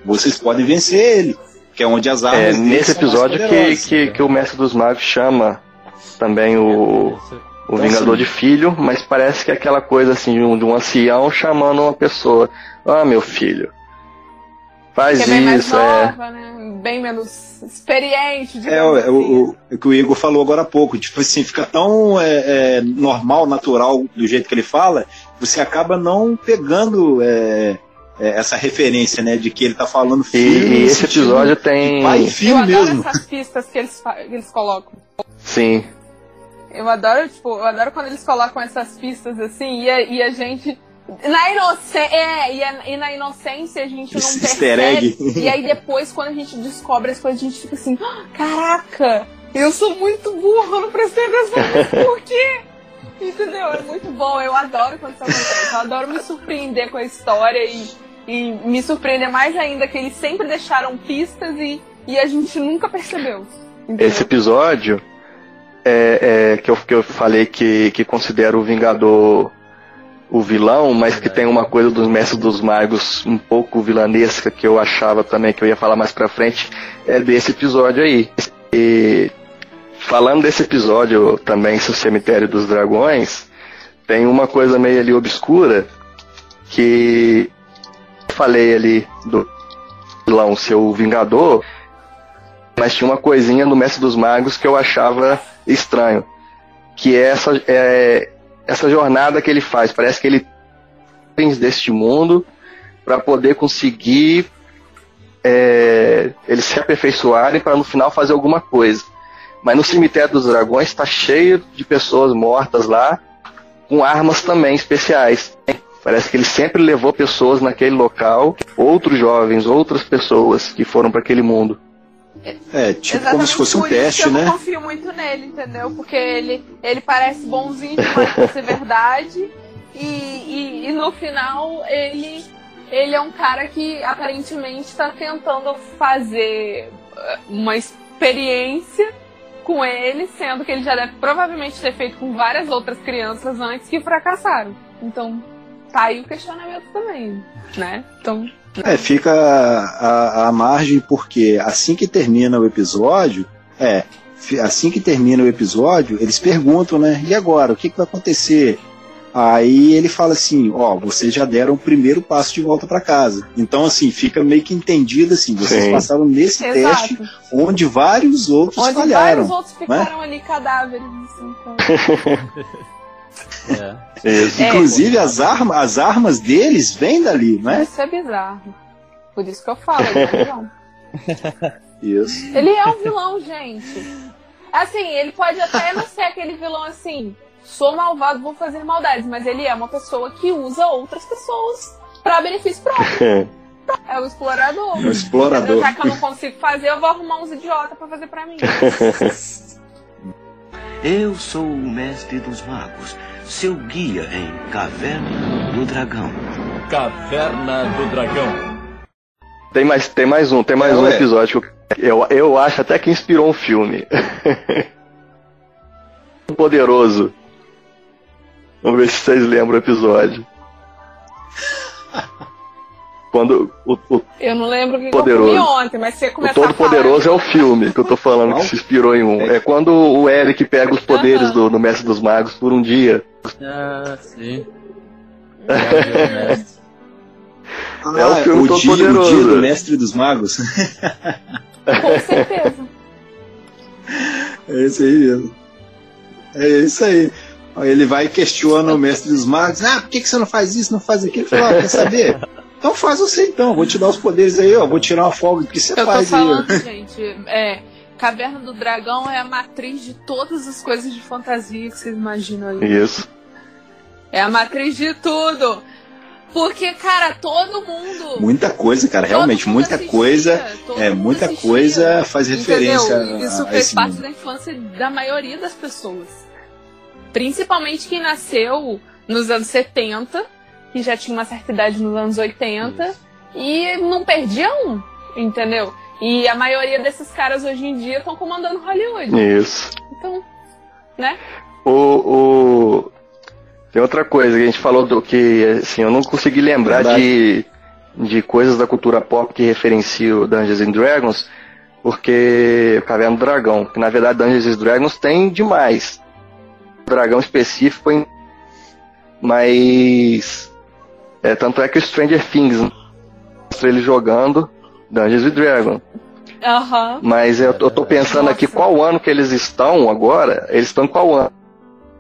D: vocês podem vencer ele. Que é onde as armas.
B: É nesse
D: são mais
B: episódio que, que, que o Mestre dos Magos chama também o, o Vingador
D: assim-
B: de filho, mas parece que é aquela coisa assim de um, de um ancião chamando uma pessoa. Ah, meu filho. Faz
C: Que é bem mais
B: isso, é.
C: nova, né? Bem menos experiente.
D: É, é, o,
C: assim.
D: o, o que o Igor falou agora há pouco, tipo assim, fica tão é, é, normal, natural do jeito que ele fala, você acaba não pegando é, é, essa referência, né, de que ele tá falando filho.
B: e esse episódio tem.
D: Pai e
C: Eu
D: filho
C: adoro
D: mesmo.
C: essas pistas que eles, que eles colocam.
B: Sim.
C: Eu adoro, tipo, eu adoro quando eles colocam essas pistas assim e a, e a gente. Na inocência. É, e, a- e na inocência a gente não
D: Esse
C: percebe.
D: easter egg.
C: E aí depois, quando a gente descobre as coisas, a gente fica assim, "Ah, caraca, eu sou muito burro, eu não prestei atenção nisso, por quê? Entendeu? É muito bom, eu adoro quando isso acontece. Eu adoro me surpreender com a história e, e me surpreender mais ainda que eles sempre deixaram pistas e, e a gente nunca percebeu. Entendeu?
B: Esse episódio é, é, que, eu, que eu falei que, que considero o Vingador o vilão, mas que tem uma coisa dos Mestres dos Magos um pouco vilanesca que eu achava também que eu ia falar mais pra frente, é desse episódio aí. E falando desse episódio também, o Cemitério dos Dragões, tem uma coisa meio ali obscura que falei ali do vilão ser o Vingador, mas tinha uma coisinha no Mestre dos Magos que eu achava estranho, que é essa, é, essa jornada que ele faz. Parece que ele tem deste mundo para poder conseguir é, eles se aperfeiçoarem para no final fazer alguma coisa. Mas no cemitério dos dragões está cheio de pessoas mortas lá, com armas também especiais. Parece que ele sempre levou pessoas naquele local, outros jovens, outras pessoas que foram para aquele mundo.
D: É, tipo
C: Exatamente
D: como se fosse um teste,
C: que eu
D: né?
C: não confio muito nele, entendeu? Porque ele, ele parece bonzinho demais pra ser verdade. E, e, e no final ele, ele é um cara que aparentemente está tentando fazer eh, uma experiência com ele, sendo que ele já deve provavelmente ter feito com várias outras crianças antes que fracassaram. Então, tá aí o questionamento também, né? Então,
D: É, fica a, a, a margem porque assim que termina o episódio, é, assim que termina o episódio, eles perguntam, né? E agora, o que, que vai acontecer? Aí ele fala assim, ó, vocês já deram o primeiro passo de volta para casa. Então, assim, fica meio que entendido assim, vocês
B: Sim.
D: passaram nesse teste
C: exato.
D: onde vários outros
C: Onde
D: falharam.
C: vários outros ficaram ali cadáveres. Assim, então.
A: É.
C: É.
D: Inclusive, as, arma, as armas deles vêm dali, né?
C: Isso é bizarro. Por isso que eu falo, ele é um vilão.
D: Isso.
C: Ele é um vilão, gente. Assim, ele pode até não ser aquele vilão assim, sou malvado, vou fazer maldades, mas ele é uma pessoa que usa outras pessoas pra benefício próprio. É o explorador.
D: É o explorador.
C: Já que eu não consigo fazer, eu vou arrumar uns idiotas pra fazer pra mim.
E: Eu sou o mestre dos magos, seu guia em Caverna do Dragão.
F: Caverna do Dragão.
B: Tem mais, tem mais um, tem mais
D: É,
B: um
D: ué.
B: episódio que eu, eu acho até que inspirou um filme. Poderoso. Vamos ver se vocês lembram o episódio. Quando o, o,
C: Eu não lembro o que,
B: Poderoso.
C: eu comi ontem, mas você
B: o
C: começar
B: Todo
C: a falar...
B: Poderoso é o filme que eu tô falando
D: Qual?
B: que se inspirou em um. É quando o Eric pega os poderes do, do Mestre dos Magos por um dia.
A: Ah, sim. É, mestre.
D: Ah,
B: É o filme
D: o,
B: Todo
D: dia, o
B: Poderoso.
D: dia do Mestre dos Magos.
C: Com certeza.
D: É isso aí mesmo. É isso aí. Aí Ele vai e questiona o mestre dos magos. Ah, por que, que você não faz isso, não faz aquilo? Ele fala, ah, quer saber? Então faz você então, vou te dar os poderes aí, ó. Vou tirar uma folga que você
C: Eu tô
D: faz aí. ó.
C: falando, gente, é, Caverna do Dragão é a matriz de todas as coisas de fantasia que vocês imaginam aí.
B: Isso.
C: É a matriz de tudo. Porque, cara, todo mundo.
D: Muita coisa, cara, realmente, muita
C: assistia,
D: coisa. É, muita
C: assistia,
D: coisa faz referência
C: entendeu?
D: a,
C: Isso
D: a
C: fez
D: esse
C: parte
D: mundo.
C: da infância da maioria das pessoas. Principalmente quem nasceu nos anos 70, que já tinha uma certa idade nos anos 80, e não perdia um, entendeu? E a maioria desses caras hoje em dia estão comandando Hollywood.
B: Isso.
C: Então, né?
B: O, o- Tem outra coisa que a gente falou do que, assim, eu não consegui lembrar de, de coisas da cultura pop que referenciam Dungeons and Dragons, porque Caverna do Dragão, que na verdade Dungeons and Dragons tem demais. Dragão específico, em- mas é, tanto é que o Stranger Things mostra ele jogando Dungeons and Dragons.
C: Aham.
B: Mas eu, eu tô pensando aqui
C: Nossa.
B: qual ano que eles estão agora. Eles estão em qual ano?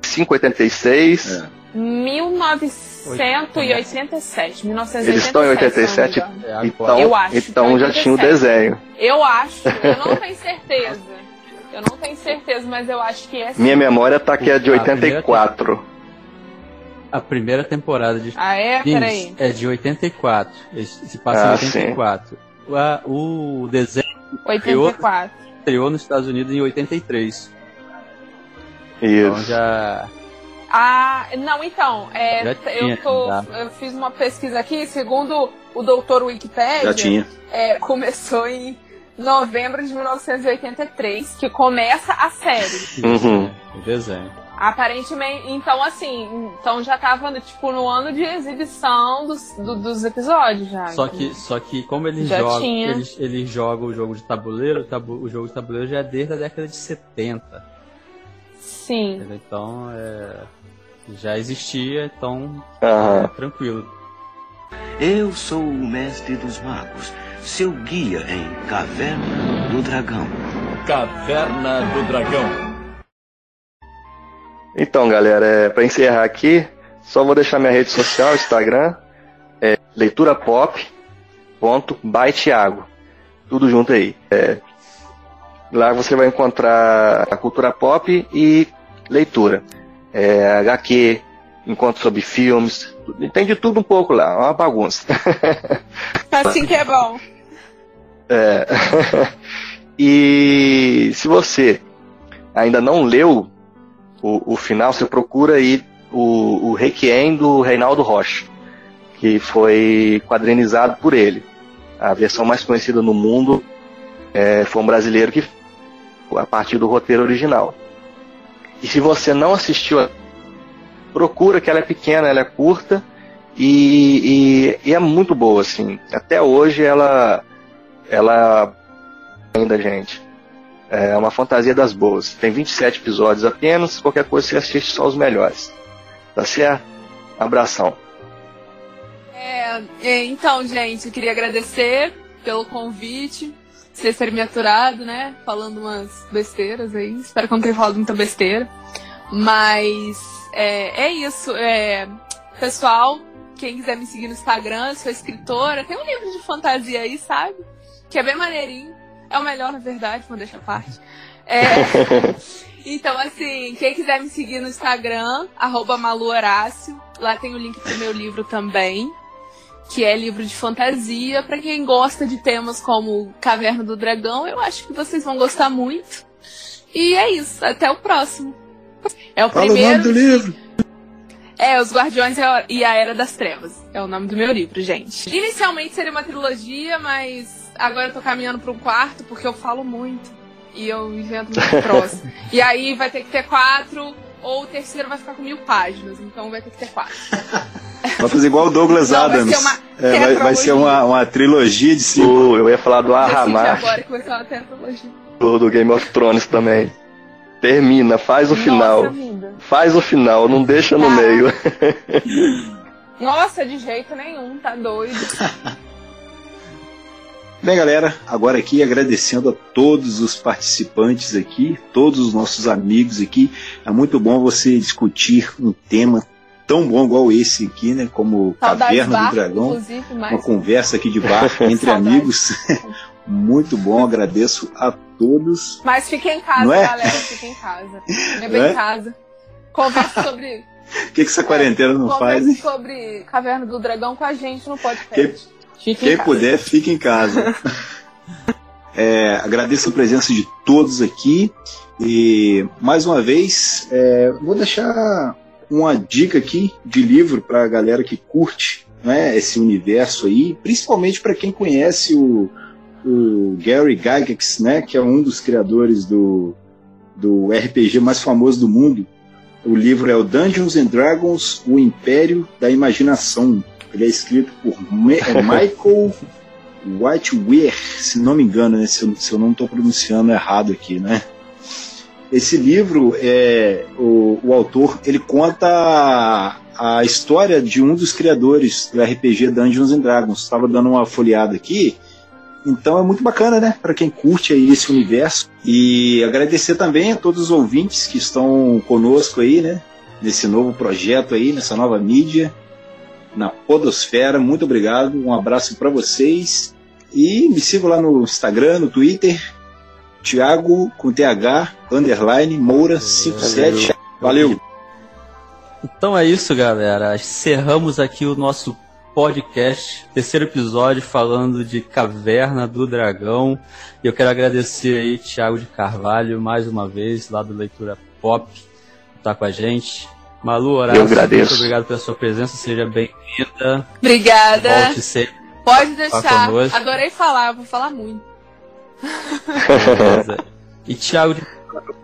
B: 586.
D: É.
C: 1987. 1987.
B: Eles estão em 87.
C: se eu não me engano.
A: É, agora.
B: Então,
C: Eu acho
B: então
C: é
B: já tinha o
C: 87.
B: desenho.
C: Eu acho, eu não tenho certeza. Eu não tenho certeza, mas eu acho que é sim.
B: Minha memória tá que é de
A: A primeira
B: 84.
A: A primeira temporada de
C: Ah, é? Peraí.
A: é de 84. Ele se passa
B: Ah,
A: em 84. O, a- o desenho
C: 84.
A: estreou nos Estados Unidos em 83. Então
B: Isso.
A: já.
C: Ah, não, então, é,
A: Já tinha,
C: eu, tô,
A: já.
C: eu fiz uma pesquisa aqui, segundo o doutor Wikipedia,
D: Já tinha.
C: é, começou em novembro de 1983, que começa a série.
B: Uhum.
A: O desenho.
C: Aparentemente, então assim, então já tava tipo no ano de exibição dos, do- dos episódios já.
A: Só que, só que como eles
C: Já
A: jogam, eles, eles jogam o jogo de tabuleiro, o, tabu- o jogo de tabuleiro já é desde a década de 70.
C: Sim.
A: Então é, já existia, então
B: Aham.
A: é tranquilo.
E: Eu sou o mestre dos magos, seu guia em Caverna do Dragão.
F: Caverna do Dragão.
B: Então, galera, é, para encerrar aqui, só vou deixar minha rede social, Instagram, é leiturapop.bytiago. Tudo junto aí. É, lá você vai encontrar a cultura pop e leitura. É, HQ, encontro sobre filmes, tem de tudo um pouco lá, é uma bagunça.
C: Assim que é bom.
B: É. e se você ainda não leu o, o final, você procura aí o, o Requiem do Reinaldo Rocha, que foi quadrinizado por ele. A versão mais conhecida no mundo é, foi um brasileiro que a partir do roteiro original. E se você não assistiu, procura que ela é pequena, ela é curta e, e- e é muito boa, assim. Até hoje ela ela ainda, gente. É uma fantasia das boas. Tem 27 episódios apenas, qualquer coisa você assiste só os melhores. Tá certo? Abração.
C: É, é, então, gente, eu queria agradecer pelo convite, vocês terem me aturado, né? Falando umas besteiras aí. Espero que não tenha falado muita besteira. Mas é, é isso. É, pessoal, quem quiser me seguir no Instagram, sou escritora. Tem um livro de fantasia aí, sabe? Que é bem maneirinho. É o melhor, na verdade, vou deixar a parte. É, então, assim, quem quiser me seguir no Instagram, arroba Malu Horácio, lá tem o link pro meu livro também, que é livro de fantasia. Pra quem gosta de temas como Caverna do Dragão, eu acho que vocês vão gostar muito. E é isso, até o próximo. É o
D: Fala o
C: primeiro.
D: nome do livro.
C: É, Os Guardiões e a Era das Trevas. É o nome do meu livro, gente. Inicialmente seria uma trilogia, mas agora eu tô caminhando para um quarto porque eu falo muito. E eu invento muito próximo. e aí vai ter que ter quatro, ou o terceiro vai ficar com mil páginas. Então vai ter que ter quatro.
D: Vai fazer igual o Douglas
C: Não, vai
D: Adams.
C: ser uma
D: É, vai, vai ser uma, uma trilogia de cinco.
B: O- eu ia falar do Arramar,
C: agora que vai ser uma tetralogia.
B: do, do Game of Thrones também. Termina, faz o final.
C: Nossa vida.
B: Faz o final, não deixa no
C: Ah.
B: meio.
C: Nossa, de jeito nenhum, tá doido.
D: Bem, galera, agora aqui agradecendo a todos os participantes aqui, todos os nossos amigos aqui. É muito bom você discutir um tema tão bom igual esse aqui, né? Como
C: Saudades
D: Caverna do Dragão. Uma conversa aqui de bar entre amigos. muito bom, agradeço a todos.
C: Mas fique em casa,
D: é?
C: galera, fique em casa. Beba
D: é?
C: em casa. Converse sobre.
D: O que, que essa quarentena não faz,
C: converse
D: hein?
C: sobre Caverna do Dragão com a gente no podcast.
D: Quem-
C: Fique em
D: Quem puder, fique em casa. É, agradeço a presença de todos aqui. E mais uma vez, é, vou deixar uma dica aqui de livro para a galera que curte né, esse universo aí, principalmente para quem conhece o, o Gary Gygax, né, que é um dos criadores do, do RPG mais famoso do mundo. O livro é o Dungeons and Dragons: O Império da Imaginação. Ele é escrito por é Michael Whiteweir, se não me engano, né, se, eu, se eu não estou pronunciando errado aqui, né? Esse livro, é, o, o autor, ele conta a, a história de um dos criadores do RPG Dungeons and Dragons. Estava dando uma folheada aqui, então é muito bacana, né? Para quem curte aí esse universo. E agradecer também a todos os ouvintes que estão conosco aí, né? Nesse novo projeto aí, nessa nova mídia, na Podosfera. Muito obrigado, um abraço para vocês. E me sigam lá no Instagram, no Twitter, Thiago com TH, underline, Moura 57. Valeu!
A: Então é isso, galera. Encerramos aqui o nosso podcast, terceiro episódio falando de Caverna do Dragão. E eu quero agradecer aí Thiago de Carvalho mais uma vez, lá do Leitura Pop, que tá com a gente. Malu Horácio,
B: Eu agradeço.
A: muito obrigado pela sua presença, seja bem-vinda.
C: Obrigada.
A: Volte sempre.
C: Pode deixar. Adorei falar, vou falar muito.
A: Beleza. E Thiago, de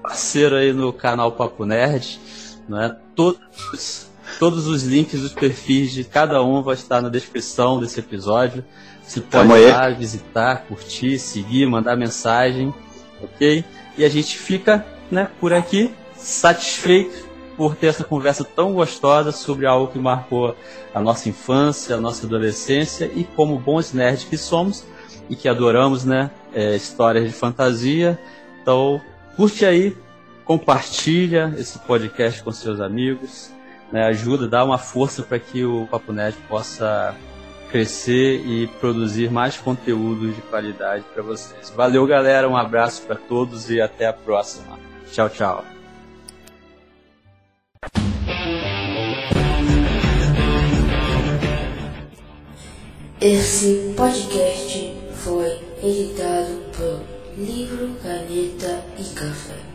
A: parceiro aí no canal Papo Nerd, né? Todos, todos os links dos perfis de cada um vão estar na descrição desse episódio. Você pode
B: Tamo
A: ir
B: aí.
A: lá visitar, curtir, seguir, mandar mensagem, ok? E a gente fica, né, por aqui satisfeito por ter essa conversa tão gostosa sobre algo que marcou a nossa infância, a nossa adolescência e como bons nerds que somos e que adoramos, né, é, histórias de fantasia. Então, curte aí, compartilha esse podcast com seus amigos, né, ajuda, dá uma força para que o Papo Nerd possa crescer e produzir mais conteúdo de qualidade para vocês. Valeu, galera, um abraço para todos e até a próxima. Tchau, tchau.
H: Esse podcast foi editado por Livro, Caneta e Café.